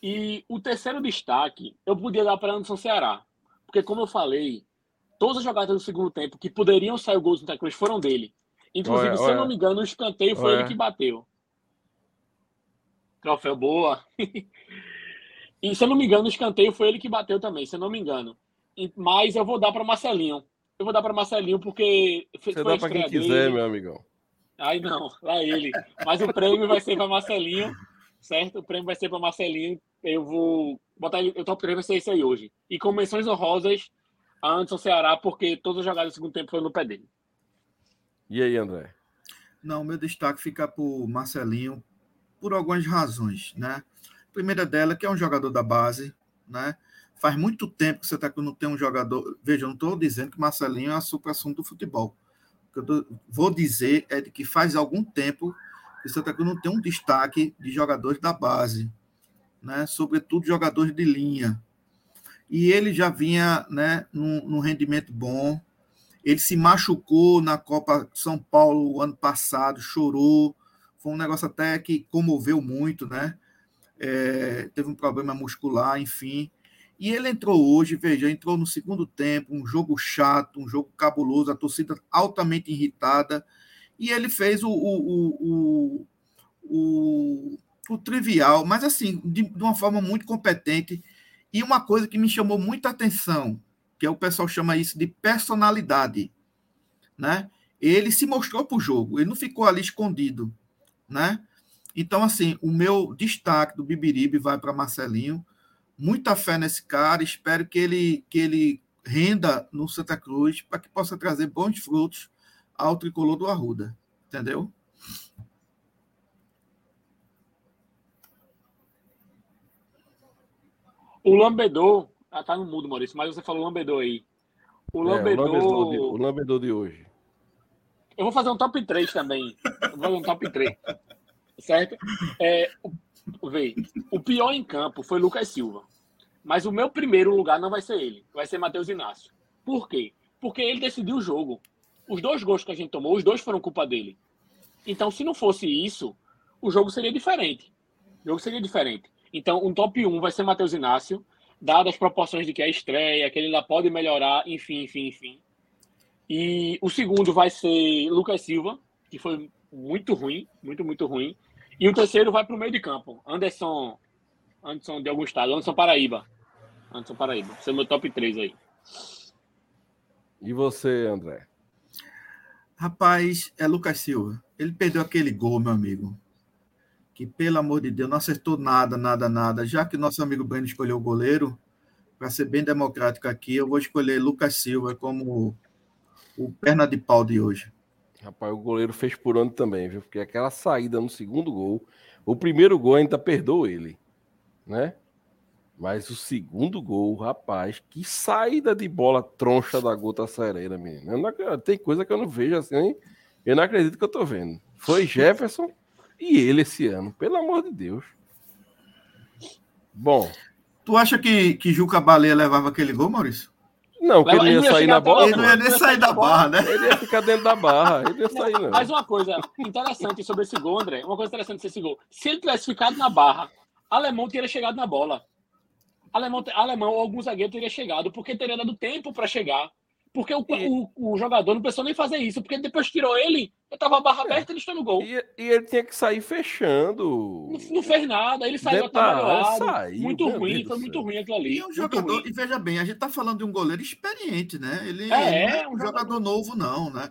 E o terceiro destaque eu podia dar para Anderson Ceará. Porque, como eu falei, todas as jogadas do segundo tempo que poderiam sair o gol do Cruz foram dele. Inclusive, olha, se olha. eu não me engano, o escanteio foi olha. ele que bateu. Troféu boa. e se eu não me engano, o escanteio foi ele que bateu também, se eu não me engano. Mas eu vou dar para Marcelinho. Eu vou dar para Marcelinho porque foi Você dá para quem quiser, meu amigão. Ai não, lá ele. Mas o prêmio vai ser para Marcelinho, certo? O prêmio vai ser para Marcelinho. Eu vou botar ele, o top 3 vai ser esse aí hoje. E com menções honrosas a Anderson Ceará, porque todas as jogadas do segundo tempo foram no pé dele. E aí, André? Não, meu destaque fica por Marcelinho por algumas razões, né? Primeira dela que é um jogador da base, né? Faz muito tempo que você está não tem um jogador. Veja, eu não estou dizendo que Marcelinho é a supra-assunto do futebol. O que eu tô... vou dizer é de que faz algum tempo que você está não tem um destaque de jogadores da base, né? Sobretudo jogadores de linha. E ele já vinha, né, num, num rendimento bom, ele se machucou na Copa São Paulo ano passado, chorou. Foi um negócio até que comoveu muito, né? É, teve um problema muscular, enfim. E ele entrou hoje, veja, entrou no segundo tempo, um jogo chato, um jogo cabuloso, a torcida altamente irritada. E ele fez o, o, o, o, o trivial, mas assim, de, de uma forma muito competente. E uma coisa que me chamou muita atenção, que é o pessoal chama isso de personalidade, né? Ele se mostrou para o jogo, ele não ficou ali escondido, né? Então, assim, o meu destaque do Bibiribe vai para Marcelinho. Muita fé nesse cara, espero que ele, que ele renda no Santa Cruz para que possa trazer bons frutos ao tricolor do Arruda. Entendeu? O Lambedor, ah, tá no mudo, Maurício, mas você falou Lambedor aí. O Lambedor. É, o, Lambedor de, o Lambedor de hoje. Eu vou fazer um top 3 também. Eu vou fazer um top 3. Certo? É, vê, o pior em campo foi Lucas Silva. Mas o meu primeiro lugar não vai ser ele. Vai ser Matheus Inácio. Por quê? Porque ele decidiu o jogo. Os dois gols que a gente tomou, os dois foram culpa dele. Então, se não fosse isso, o jogo seria diferente. O jogo seria diferente. Então, um top 1 vai ser Matheus Inácio, dadas as proporções de que é estreia, que ele ainda pode melhorar, enfim, enfim, enfim. E o segundo vai ser Lucas Silva, que foi muito ruim, muito, muito ruim. E o terceiro vai para o meio de campo. Anderson, Anderson de algum estado, Anderson Paraíba. Anderson Paraíba. Esse é o meu top 3 aí. E você, André? Rapaz, é Lucas Silva. Ele perdeu aquele gol, meu amigo. Que, pelo amor de Deus, não acertou nada, nada, nada. Já que nosso amigo Breno escolheu o goleiro, para ser bem democrático aqui, eu vou escolher Lucas Silva como o perna de pau de hoje. Rapaz, o goleiro fez por onde também, viu? Porque aquela saída no segundo gol, o primeiro gol ainda perdoou ele, né? Mas o segundo gol, rapaz, que saída de bola troncha da gota serena, menino. Não, tem coisa que eu não vejo assim, eu não acredito que eu tô vendo. Foi Jefferson e ele esse ano, pelo amor de Deus. Bom. Tu acha que, que Juca Baleia levava aquele gol, Maurício? Não, porque ele ia, ia sair na bola. Ele não ia nem sair da barra, né? Ele ia ficar dentro da barra. Ele ia sair, não. Mas uma coisa interessante sobre esse gol, André, uma coisa interessante sobre esse gol. Se ele tivesse ficado na barra, Alemão teria chegado na bola alemão, alemão ou algum zagueiro teria chegado, porque teria dado tempo para chegar. Porque o, e... o, o, jogador não precisou nem fazer isso, porque depois tirou ele, eu tava a barra é. aberta e ele está no gol. E, e, ele tinha que sair fechando. Não, não fez nada, ele saiu atabalhoado. Muito ruim, Deus foi muito ruim aquilo ali. E um jogador, ruim. e veja bem, a gente tá falando de um goleiro experiente, né? Ele, é, ele não é um jogador, jogador novo, não, né?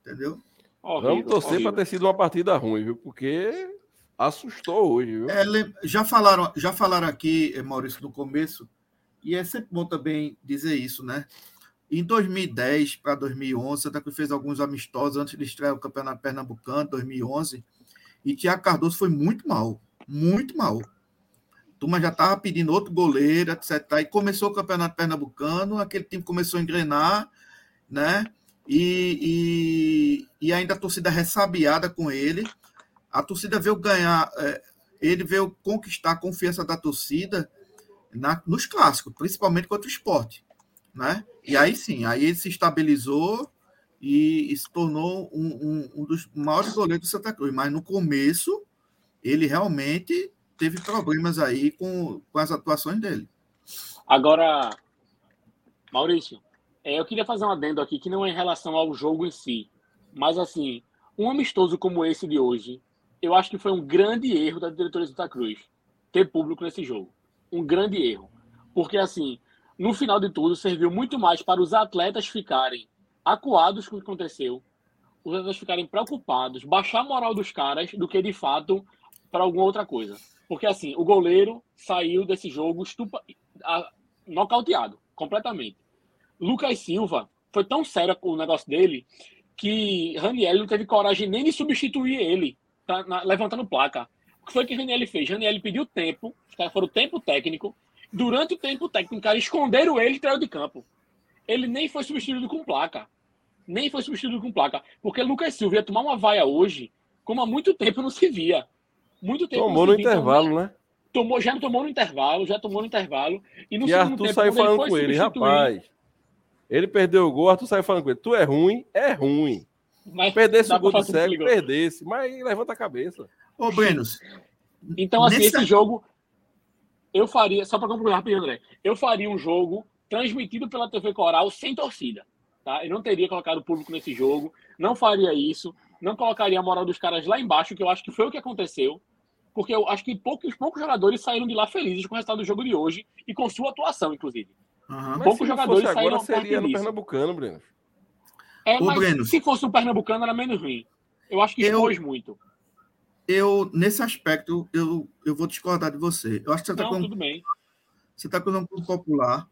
Entendeu? Horrível, Vamos torcer para ter sido uma partida ruim, viu? Porque assustou hoje, viu? É, já, falaram, já falaram aqui, eh, Maurício, no começo, e é sempre bom também dizer isso, né? Em 2010 para 2011, Santa Cruz fez alguns amistosos antes de estrear o Campeonato Pernambucano, 2011, e Tiago Cardoso foi muito mal, muito mal. A turma já estava pedindo outro goleiro, etc. E começou o Campeonato Pernambucano, aquele time começou a engrenar, né? E, e, e ainda a torcida ressabiada com ele a torcida veio ganhar, é, ele veio conquistar a confiança da torcida na, nos clássicos, principalmente contra o esporte. Né? E aí sim, aí ele se estabilizou e, e se tornou um, um, um, dos maiores goleiros do Santa Cruz. Mas no começo, ele realmente teve problemas aí com, com as atuações dele. Agora, Maurício, é, eu queria fazer um adendo aqui que não é em relação ao jogo em si, mas assim, um amistoso como esse de hoje, eu acho que foi um grande erro da diretoria do Santa Cruz ter público nesse jogo. Um grande erro. Porque, assim, no final de tudo, serviu muito mais para os atletas ficarem acuados com o que aconteceu, os atletas ficarem preocupados, baixar a moral dos caras, do que de fato para alguma outra coisa. Porque, assim, o goleiro saiu desse jogo estupa... nocauteado, completamente. Lucas Silva, foi tão sério o negócio dele que Raniel não teve coragem nem de substituir ele tá na, levantando placa. O que foi que Raniel fez? Raniel pediu tempo, os caras foram tempo técnico. Durante o tempo técnico, cara, esconderam ele e traiu de campo. Ele nem foi substituído com placa. Nem foi substituído com placa. Porque Lucas Silva ia tomar uma vaia hoje, como há muito tempo não se via. Muito tempo Tomou no via. intervalo, então, né? Tomou, já tomou no intervalo, já tomou no intervalo. E no e segundo Arthur tempo, saiu falando ele com ele, rapaz. Ele perdeu o gol, Arthur saiu falando com ele. Tu é ruim, é ruim. Mas perdesse o gol do cego, perdesse, mas levanta a cabeça. Ô, Brenos. Então, assim, nesse... esse jogo, eu faria, só para concluir rapidinho, André, eu faria um jogo transmitido pela TV Coral sem torcida. Tá? Eu não teria colocado o público nesse jogo, não faria isso, não colocaria a moral dos caras lá embaixo, que eu acho que foi o que aconteceu, porque eu acho que poucos, poucos jogadores saíram de lá felizes com o resultado do jogo de hoje e com sua atuação, inclusive. Uhum. Poucos jogadores agora, saíram seria no Pernambucano, Breno. É, mas Breno, se fosse um Pernambucano, era menos ruim. Eu acho que expôs eu, muito. Eu, nesse aspecto, eu, eu vou discordar de você. Eu acho que você está com. Tudo bem. Você está com um clube popular,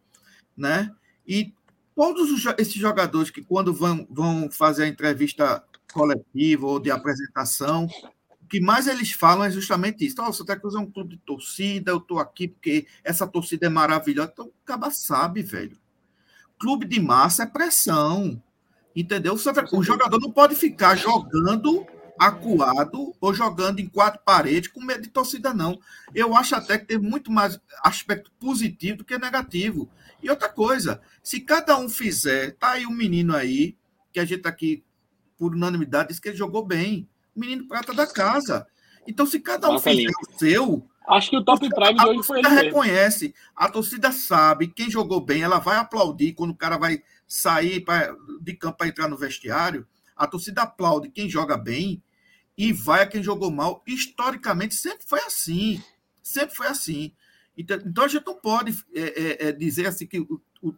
né? E todos os, esses jogadores que, quando vão, vão fazer a entrevista coletiva ou de apresentação, o que mais eles falam é justamente isso. Oh, o Santa Cruz é um clube de torcida, eu estou aqui porque essa torcida é maravilhosa. Então, o cara sabe, velho. Clube de massa é pressão. Entendeu? O, Santa, o jogador não pode ficar jogando acuado ou jogando em quatro paredes com medo de torcida, não. Eu acho até que teve muito mais aspecto positivo do que negativo. E outra coisa, se cada um fizer, tá aí um menino aí, que a gente aqui, por unanimidade, disse que ele jogou bem. O menino prata da casa. Então, se cada um fizer o seu. Acho que o top prime de hoje foi ele. A torcida reconhece, a torcida sabe, quem jogou bem, ela vai aplaudir quando o cara vai sair pra, de campo para entrar no vestiário. A torcida aplaude quem joga bem e vai a quem jogou mal. Historicamente, sempre foi assim. Sempre foi assim. Então, então a gente não pode é, é, é, dizer assim que. O, o,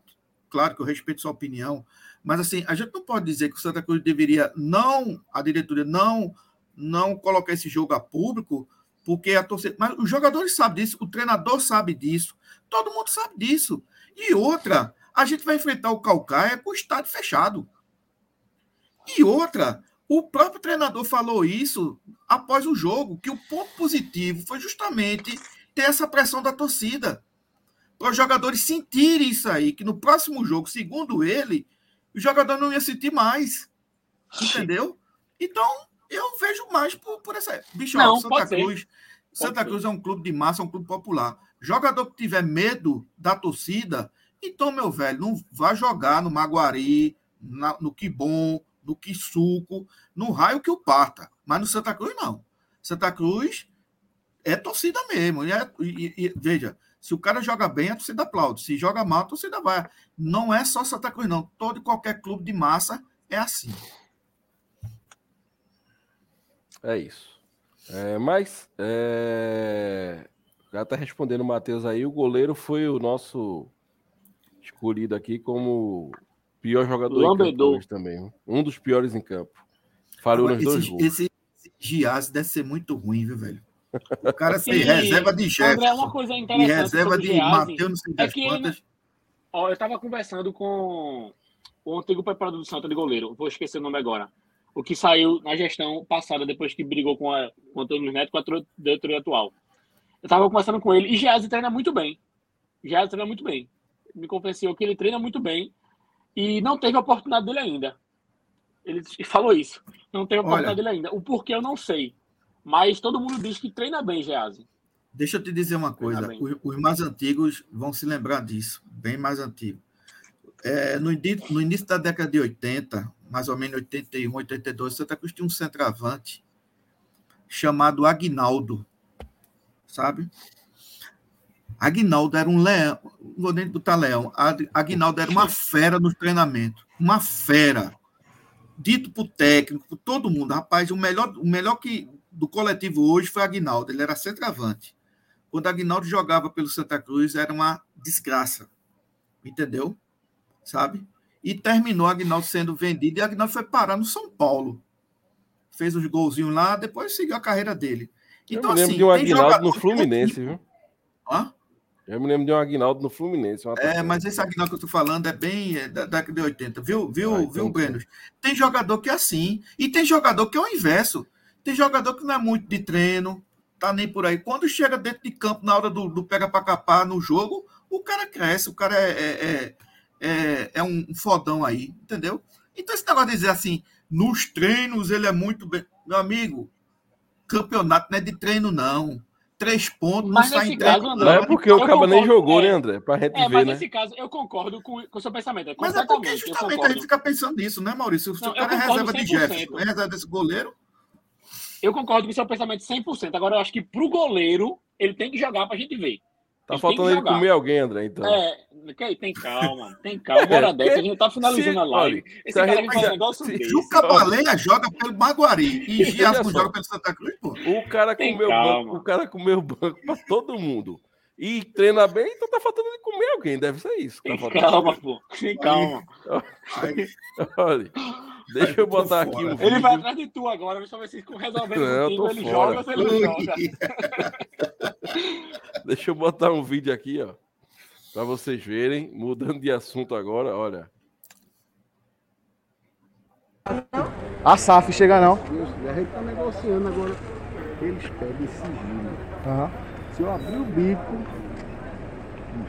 claro que eu respeito sua opinião, mas assim, a gente não pode dizer que o Santa Cruz deveria não, a diretoria não, não colocar esse jogo a público, porque a torcida. Mas os jogadores sabem disso, o treinador sabe disso, todo mundo sabe disso. E outra, a gente vai enfrentar o Calcaia com o estádio fechado. E outra, o próprio treinador falou isso após o jogo, que o ponto positivo foi justamente ter essa pressão da torcida. Para os jogadores sentirem isso aí, que no próximo jogo, segundo ele, o jogador não ia sentir mais. Entendeu? Então, eu vejo mais por, por essa. Bicho, não, Santa Cruz. Ser. Santa Cruz é um clube de massa, é um clube popular. Jogador que tiver medo da torcida, então, meu velho, não vá jogar no Maguari, na, no Quibom, no Quisuco, no raio que o parta. Mas no Santa Cruz, não. Santa Cruz é torcida mesmo. E, é, e, e, veja, se o cara joga bem, a torcida aplaude. Se joga mal, a torcida vai. Não é só Santa Cruz, não. Todo e qualquer clube de massa é assim. É isso. É, mas, é... já está respondendo o Matheus aí, o goleiro foi o nosso escolhido aqui como pior jogador Lambedou. em campo também. Um dos piores em campo. Falou nos dois gols. Esse, esse Giaz deve ser muito ruim, viu, velho? O cara fez reserva de Jefferson. É uma coisa interessante. E reserva de Matheus, não sei é que. Ele... Ó, eu estava conversando com o antigo preparador do Santa de goleiro, vou esquecer o nome agora. O que saiu na gestão passada, depois que brigou com, a, com o Antônio Neto com a diretoria atual. Eu estava conversando com ele e Geazi treina muito bem. Geazi treina muito bem. Me convenceu que ele treina muito bem e não teve a oportunidade dele ainda. Ele falou isso. Não teve a oportunidade Olha, dele ainda. O porquê eu não sei. Mas todo mundo diz que treina bem, Geazi. Deixa eu te dizer uma coisa. Os, os, mais antigos vão se lembrar disso. Bem mais antigo. É, no, no, início da década de 80, mais ou menos 81, 82, Santa Cruz tinha um centroavante chamado Agnaldo. Sabe? Agnaldo era um leão, não vou nem botar leão, Agnaldo era uma fera no treinamento, uma fera. Dito por técnico, por todo mundo, rapaz, o melhor, o melhor que do coletivo hoje foi Agnaldo, ele era centroavante. Quando Agnaldo jogava pelo Santa Cruz, era uma desgraça. Entendeu? Sabe? E terminou Agnaldo sendo vendido e Agnaldo foi parar no São Paulo. Fez uns golzinhos lá, depois seguiu a carreira dele. Então, Eu lembro assim, de um Agnaldo no Fluminense, viu? Hã? Eu me lembro de um Agnaldo no Fluminense. É, mas esse Agnaldo que eu tô falando é bem é, da década de 80, viu, viu, ah, viu, Breno? Tem jogador que é assim, e tem jogador que é o inverso. Tem jogador que não é muito de treino, tá nem por aí. Quando chega dentro de campo, na hora do, do pega para capar no jogo, o cara cresce, o cara é, é, é, é, é um fodão aí, entendeu? Então esse negócio de dizer assim, nos treinos ele é muito bem. Meu amigo, campeonato não é de treino, não três pontos, mas não sai em caso, André, Não é porque o Caba nem jogou, né, é, né, André? Pra gente é, ver, mas né? nesse caso, eu concordo com, com o seu pensamento. É mas é porque justamente a gente fica pensando nisso, né, Maurício? Se o cara é reserva de Jefferson, é reserva desse goleiro. Eu concordo com o seu pensamento 100%. Agora, eu acho que pro goleiro, ele tem que jogar pra gente ver. Tá faltando ele comer alguém, André, então. É, tem calma, tem calma. Hora dessa, a gente tá finalizando se, a live. Olha, Esse cara gente, faz um negócio se, desse. O Cabaleia joga pelo Maguari e Gias não joga pelo Santa Cruz, pô. O cara comeu banco, o cara comeu banco pra todo mundo. E treina bem, então tá faltando ele comer alguém, deve ser isso. Tá tem calma, pô. Tem calma. Olha. Deixa eu botar aqui um Ele vai atrás de tu agora, deixa eu ver se resolvendo não, o ele fora. joga ou se ele não joga. Deixa eu botar um vídeo aqui, ó. Para vocês verem, mudando de assunto agora, olha. A SAF chega não. A gente tá negociando agora. Eles pedem sigilo. Aham. Se eu abrir o bico,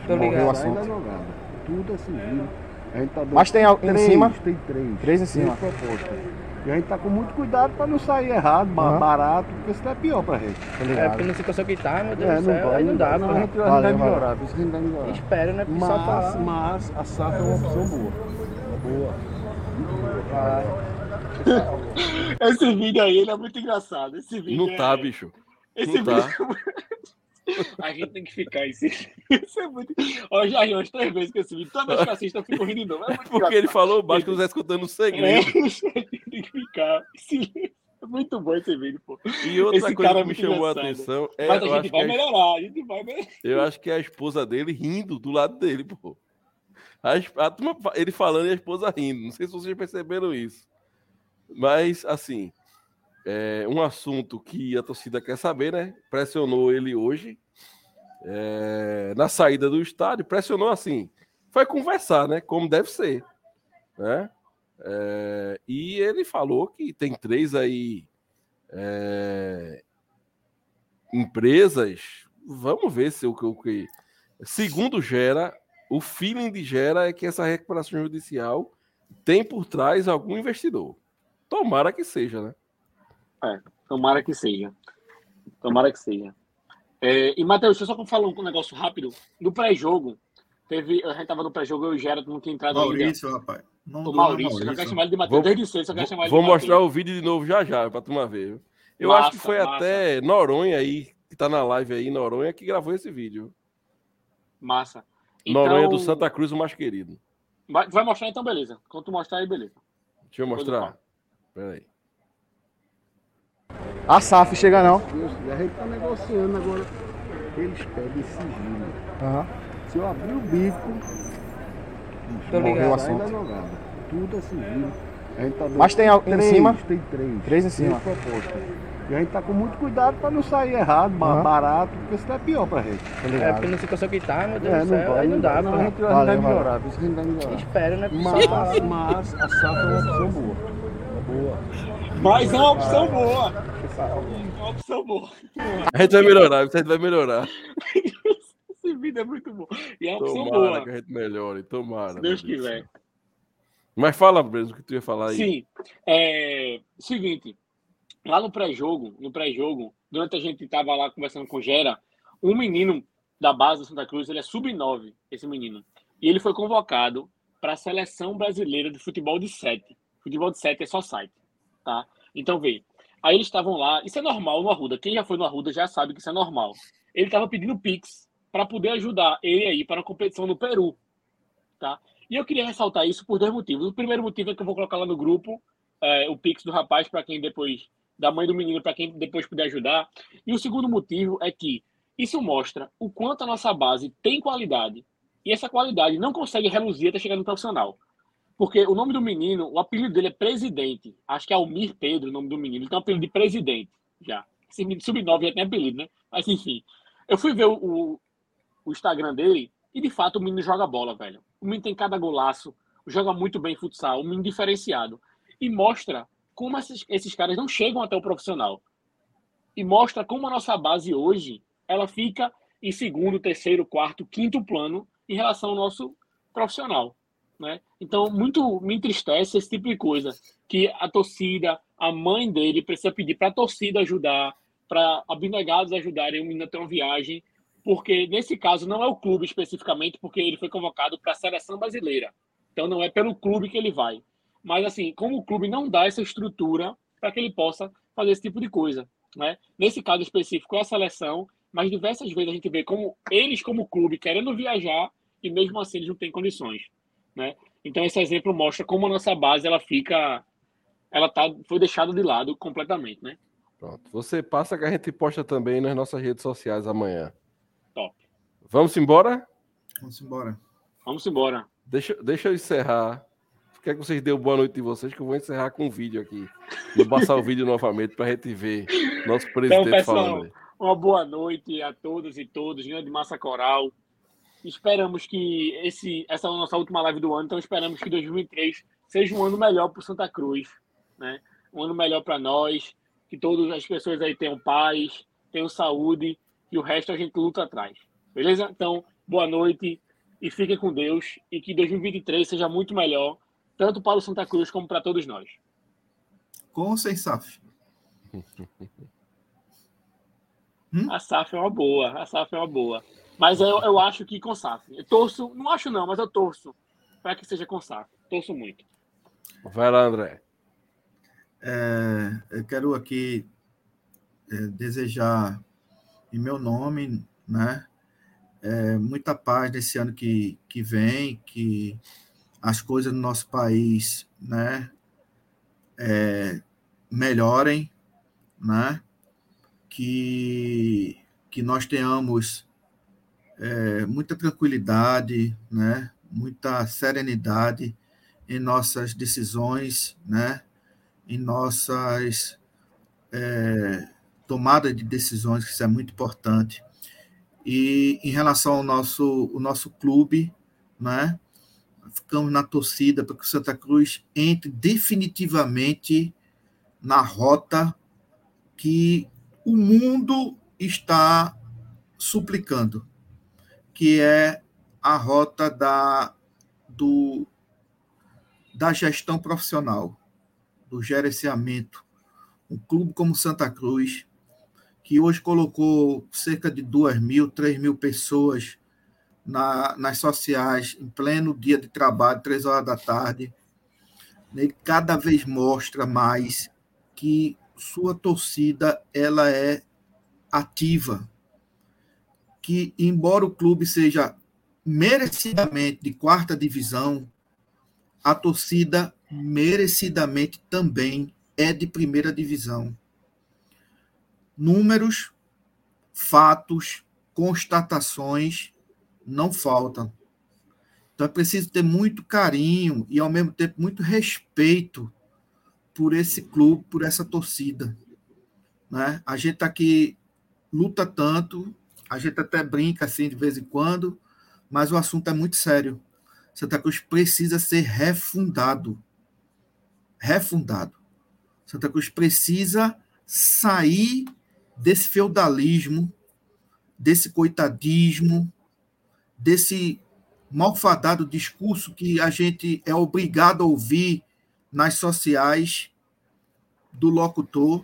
morreu ligado. a saída jogada. Tudo é sigilo. A gente tá dando Mas tem al- em três, cima? Tem três. Três em cima. Três. E a gente tá com muito cuidado para não sair errado, Aham. barato, porque senão é pior pra gente. Tô É, porque na situação que tá, meu Deus É, do céu, aí não dá, não, pô. a gente, vai valeu. melhorar, por isso que a gente vai melhorar. Espera, né? Porque só Mas, falar. mas a SAF é uma opção boa. Boa. Esse vídeo aí, ele é muito engraçado. Esse vídeo Não tá, é... bicho. Esse não tá. A gente tem que ficar esse. Isso é muito. Ó, já umas três vezes com esse vídeo. Toda vez que eu assisto, eu fico rindo de novo. É muito Porque ele falou baixo que eu tô escutando um É, segredo. tem que ficar. É muito bom esse vídeo, pô. E outra Esse coisa é que me chamou a engraçado. atenção é. Mas a gente que vai a, melhorar, a gente vai melhorar. eu acho que é a esposa dele rindo do lado dele, pô. A, a turma ele falando e a esposa rindo. Não sei se vocês perceberam isso. Mas, assim, é um assunto que a torcida quer saber, né? Pressionou ele hoje. é, na saída do estádio, pressionou assim. Foi conversar, né? Como deve ser. Né? É, e ele falou que tem três aí é, empresas. Vamos ver se o que- o que. Segundo Gera, o feeling de Gera é que essa recuperação judicial tem por trás algum investidor. Tomara que seja, né? Tomara que seja. Tomara que seja. É, e, Matheus, deixa eu só falar um negócio rápido. No pré-jogo, teve. A gente tava no pré-jogo, eu e o Gerard não tinha entrado ainda. Maurício, rapaz. Não O Maurício, eu quero chamar ele de Matheus. Vou- Desde cedo, eu quero chamar ele Vou mostrar o vídeo de novo já já, pra turma ver. Eu Massa, acho que foi massa. até Noronha aí, que tá na live aí, Noronha, que gravou esse vídeo. Massa. Noronha do Então, Santa Cruz, o mais querido. Vai, vai mostrar então, beleza. Quando tu mostrar aí, beleza. Deixa eu mostrar. Pera aí. A SAF chega não. A gente tá negociando agora. Eles pedem sigilo. Aham. Se eu abrir o bico, Tô Morreu ligado. o assunto. Tudo é sigilo. A gente tá Mas tem al- em três, cima? Tem três. Três em cima. Três. E a gente tá com muito cuidado para não sair errado, Aham. barato, porque senão é pior pra gente. Tô É, porque na situação que tá, meu Deus É, do céu, aí não dá, não, pô. a gente, vai melhorar, por isso que a gente vai melhorar. Espera, né? Só. Mas, mas a SAF é uma opção. Boa. Mas é uma opção boa. É uma opção boa. A gente vai melhorar, a gente vai melhorar. Esse vídeo é muito bom. E é uma opção Tomara boa. que a gente melhore, tomara. Se Deus quiser. Mas fala, Breno, o que tu ia falar aí. Sim. É, seguinte, lá no pré-jogo, no pré-jogo, durante a gente tava lá conversando com o Gera, um menino da base do Santa Cruz, ele é sub-9, esse menino. E ele foi convocado para a seleção brasileira de futebol de 7. Futebol de 7 é só site, tá? Então, vê. Aí eles estavam lá, isso é normal no Arruda. Quem já foi no Arruda já sabe que isso é normal. Ele estava pedindo Pix para poder ajudar ele aí para a competição no Peru, tá? E eu queria ressaltar isso por dois motivos. O primeiro motivo é que eu vou colocar lá no grupo é, o Pix do rapaz para quem depois, da mãe do menino, para quem depois puder ajudar. E o segundo motivo é que isso mostra o quanto a nossa base tem qualidade. E essa qualidade não consegue reluzir até chegar no profissional. Porque o nome do menino, o apelido dele é Presidente. Acho que é Almir Pedro, o nome do menino. Ele tem um apelido de Presidente, já. Esse menino sub-9 já tem apelido, né? Mas enfim. Eu fui ver o, o, o Instagram dele e, de fato, o menino joga bola, velho. O menino tem cada golaço, joga muito bem futsal, um menino diferenciado. E mostra como esses, esses caras não chegam até o profissional. E mostra como a nossa base hoje, ela fica em segundo, terceiro, quarto, quinto plano em relação ao nosso profissional. Né? Então, muito me entristece esse tipo de coisa. Que a torcida, a mãe dele, precisa pedir para a torcida ajudar, para abnegados ajudarem o menino a ter uma viagem, porque nesse caso não é o clube especificamente, porque ele foi convocado para a seleção brasileira. Então, não é pelo clube que ele vai. Mas, assim, como o clube não dá essa estrutura para que ele possa fazer esse tipo de coisa. Né? Nesse caso específico é a seleção, mas diversas vezes a gente vê como eles, como clube, querendo viajar e mesmo assim eles não têm condições. Né? Então esse exemplo mostra como a nossa base ela fica, ela tá, foi deixada de lado completamente, né? Pronto. Você passa que a gente posta também nas nossas redes sociais amanhã. Top. Vamos embora? Vamos embora. Vamos embora. Deixa, deixa eu encerrar. Quer que vocês dêem boa noite de vocês, que eu vou encerrar com um vídeo aqui. Vou passar o vídeo novamente para a gente ver nosso presidente pessoal, falando. aí. Uma boa noite a todos e todos, grande massa coral. Esperamos que esse, essa é a nossa última live do ano, então esperamos que 2023 seja um ano melhor para o Santa Cruz, né? Um ano melhor para nós, que todas as pessoas aí tenham paz, tenham saúde e o resto a gente luta atrás. Beleza? Então, boa noite e fiquem com Deus e que 2023 seja muito melhor, tanto para o Santa Cruz como para todos nós. Com ou sem SAF? A SAF é uma boa, a SAF é uma boa. Mas eu, eu acho que com SAF. Eu torço, não acho não, mas eu torço para que seja com SAF. Torço muito. Vai lá, André. É, eu quero aqui é, desejar, em meu nome, né, é, muita paz nesse ano que, que vem, que as coisas no nosso país, né, é, melhorem, né, que, que nós tenhamos é, muita tranquilidade, né, muita serenidade em nossas decisões, né, em nossas é, tomadas de decisões, que isso é muito importante. E em relação ao nosso, o nosso clube, né, ficamos na torcida para que o Santa Cruz entre definitivamente na rota que o mundo está suplicando, que é a rota da, do, da gestão profissional, do gerenciamento. Um clube como Santa Cruz, que hoje colocou cerca de 2 mil, 3 mil pessoas na, nas sociais, em pleno dia de trabalho, três horas da tarde, ele cada vez mostra mais que sua torcida ela é ativa, que embora o clube seja merecidamente de quarta divisão, a torcida merecidamente também é de primeira divisão. Números, fatos, constatações não faltam. Então é preciso ter muito carinho e, ao mesmo tempo, muito respeito por esse clube, por essa torcida. Né? A gente aqui luta tanto, a gente até brinca assim de vez em quando, mas o assunto é muito sério. Santa Cruz precisa ser refundado. Refundado. Santa Cruz precisa sair desse feudalismo, desse coitadismo, desse malfadado discurso que a gente é obrigado a ouvir nas sociais do locutor.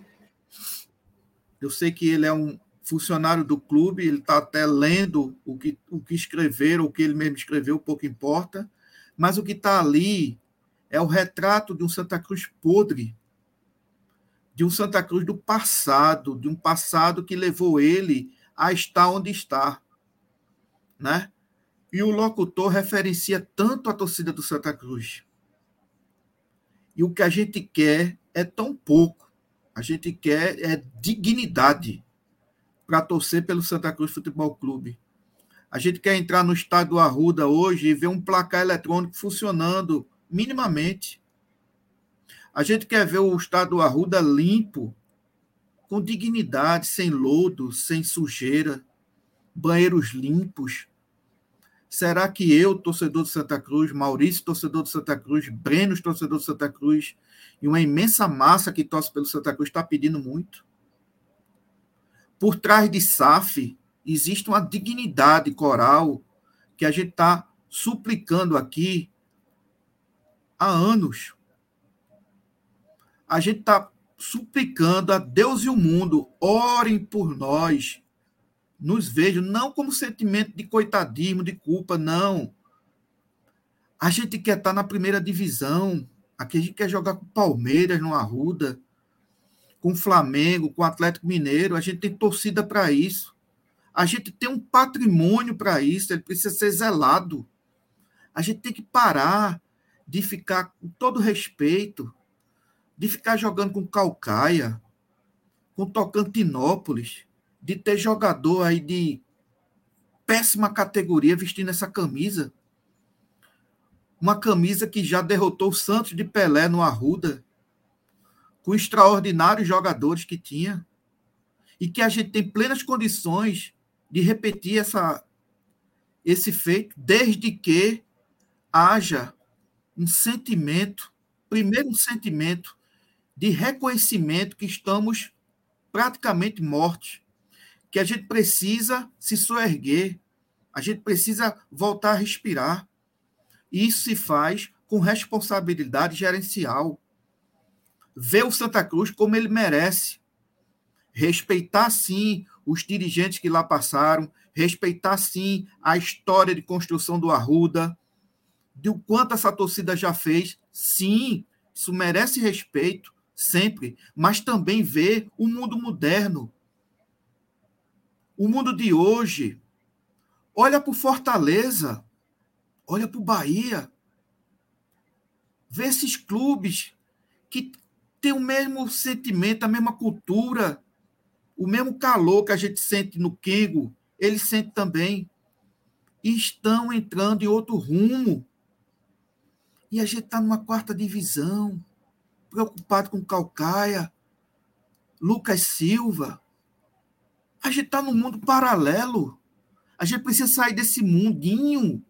Eu sei que ele é um funcionário do clube, ele está até lendo o que, o que escreveram, o que ele mesmo escreveu, pouco importa, mas o que está ali é o retrato de um Santa Cruz podre, de um Santa Cruz do passado, de um passado que levou ele a estar onde está, né? E o locutor referencia tanto a torcida do Santa Cruz. E o que a gente quer é tão pouco. A gente quer é dignidade para torcer pelo Santa Cruz Futebol Clube. A gente quer entrar no estádio Arruda hoje e ver um placar eletrônico funcionando minimamente. A gente quer ver o estádio Arruda limpo, com dignidade, sem lodo, sem sujeira, banheiros limpos, Será que eu, torcedor do Santa Cruz, Maurício, torcedor do Santa Cruz, Breno, torcedor do Santa Cruz, e uma imensa massa que torce pelo Santa Cruz está pedindo muito? Por trás de SAF existe uma dignidade coral que a gente está suplicando aqui há anos. A gente está suplicando a Deus e o mundo, orem por nós, nos vejam não como sentimento de coitadismo, de culpa, não. A gente quer estar na primeira divisão. Aqui a gente quer jogar com Palmeiras no Arruda, com Flamengo, com Atlético Mineiro. A gente tem torcida para isso. A gente tem um patrimônio para isso. Ele precisa ser zelado. A gente tem que parar de ficar com todo respeito, de ficar jogando com Calcaia, com Tocantinópolis de ter jogador aí de péssima categoria vestindo essa camisa. Uma camisa que já derrotou o Santos de Pelé no Arruda, com extraordinários jogadores que tinha, e que a gente tem plenas condições de repetir essa, esse feito, desde que haja um sentimento, primeiro um sentimento de reconhecimento que estamos praticamente mortos, que a gente precisa se soerguer, a gente precisa voltar a respirar. E isso se faz com responsabilidade gerencial. Ver o Santa Cruz como ele merece. Respeitar, sim, os dirigentes que lá passaram, respeitar, sim, a história de construção do Arruda, do quanto essa torcida já fez. Sim, isso merece respeito, sempre, mas também ver o mundo moderno. O mundo de hoje. Olha para o Fortaleza, olha para o Bahia. Vê esses clubes que têm o mesmo sentimento, a mesma cultura, o mesmo calor que a gente sente no Kengo, ele sente também. E estão entrando em outro rumo. E a gente está numa quarta divisão, preocupado com Calcaia, Lucas Silva. A gente está num mundo paralelo. A gente precisa sair desse mundinho,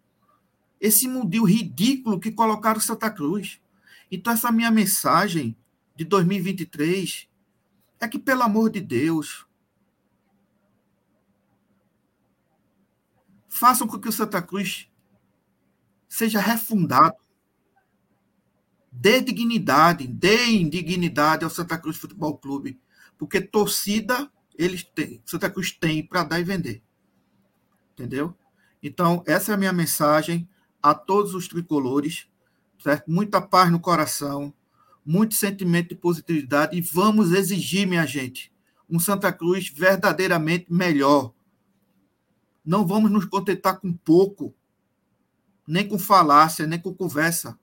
esse mundinho ridículo que colocaram Santa Cruz. Então, essa minha mensagem de 2023 é que, pelo amor de Deus, façam com que o Santa Cruz seja refundado. Dê dignidade, dê dignidade ao Santa Cruz Futebol Clube, porque torcida eles têm, Santa Cruz tem para dar e vender. Entendeu? Então, essa é a minha mensagem a todos os tricolores, certo? Muita paz no coração, muito sentimento de positividade e vamos exigir, minha gente, um Santa Cruz verdadeiramente melhor. Não vamos nos contentar com pouco, nem com falácia, nem com conversa.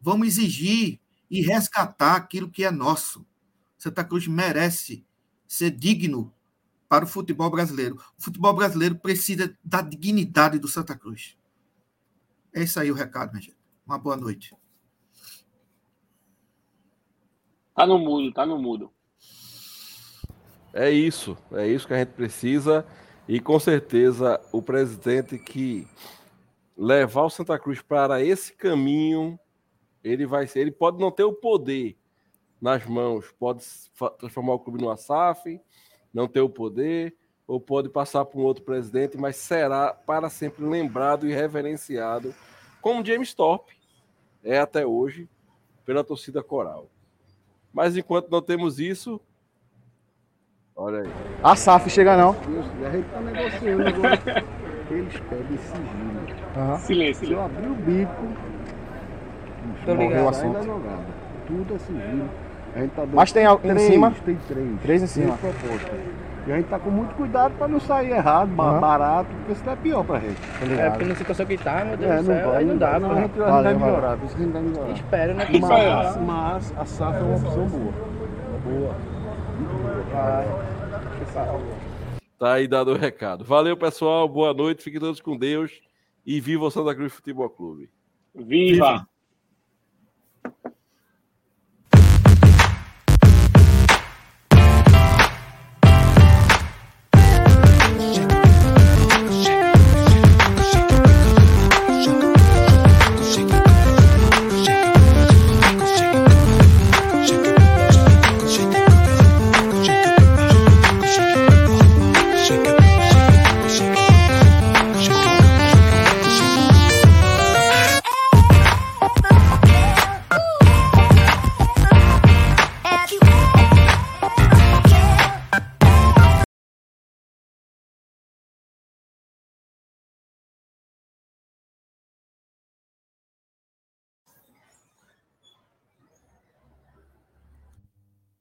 Vamos exigir e resgatar aquilo que é nosso. Santa Cruz merece ser digno para o futebol brasileiro. O futebol brasileiro precisa da dignidade do Santa Cruz. É isso aí o recado, minha gente. Uma boa noite. Tá no mudo, tá no mudo. É isso, é isso que a gente precisa. E com certeza o presidente que levar o Santa Cruz para esse caminho, ele vai ser, ele pode não ter o poder nas mãos, pode transformar o clube no SAF, não ter o poder, ou pode passar para um outro presidente, mas será para sempre lembrado e reverenciado como James Thorpe é até hoje pela torcida coral. Mas enquanto não temos isso, olha aí. A SAF chega não. A gente tá negociando agora. Eles pedem sigilo. Aham. Silêncio, Se eu abrir o bico, Morreu o assunto. Tudo é sigilo. A gente tá Mas tem al- em cima? Tem três. Três em cima. Três. E a gente tá com muito cuidado para não sair errado, Aham. barato, porque senão é pior pra gente. Tô É, porque na situação que tá, meu Deus É, do céu, aí não dá, não, a gente, vai melhorar, por isso que a gente vai melhorar. Espera, né? Que Mas, mas a SAF é uma opção boa. Boa. Tá aí dado o recado. Valeu, pessoal. Boa noite. Fiquem todos com Deus. E viva o Santa Cruz Futebol Clube. Viva!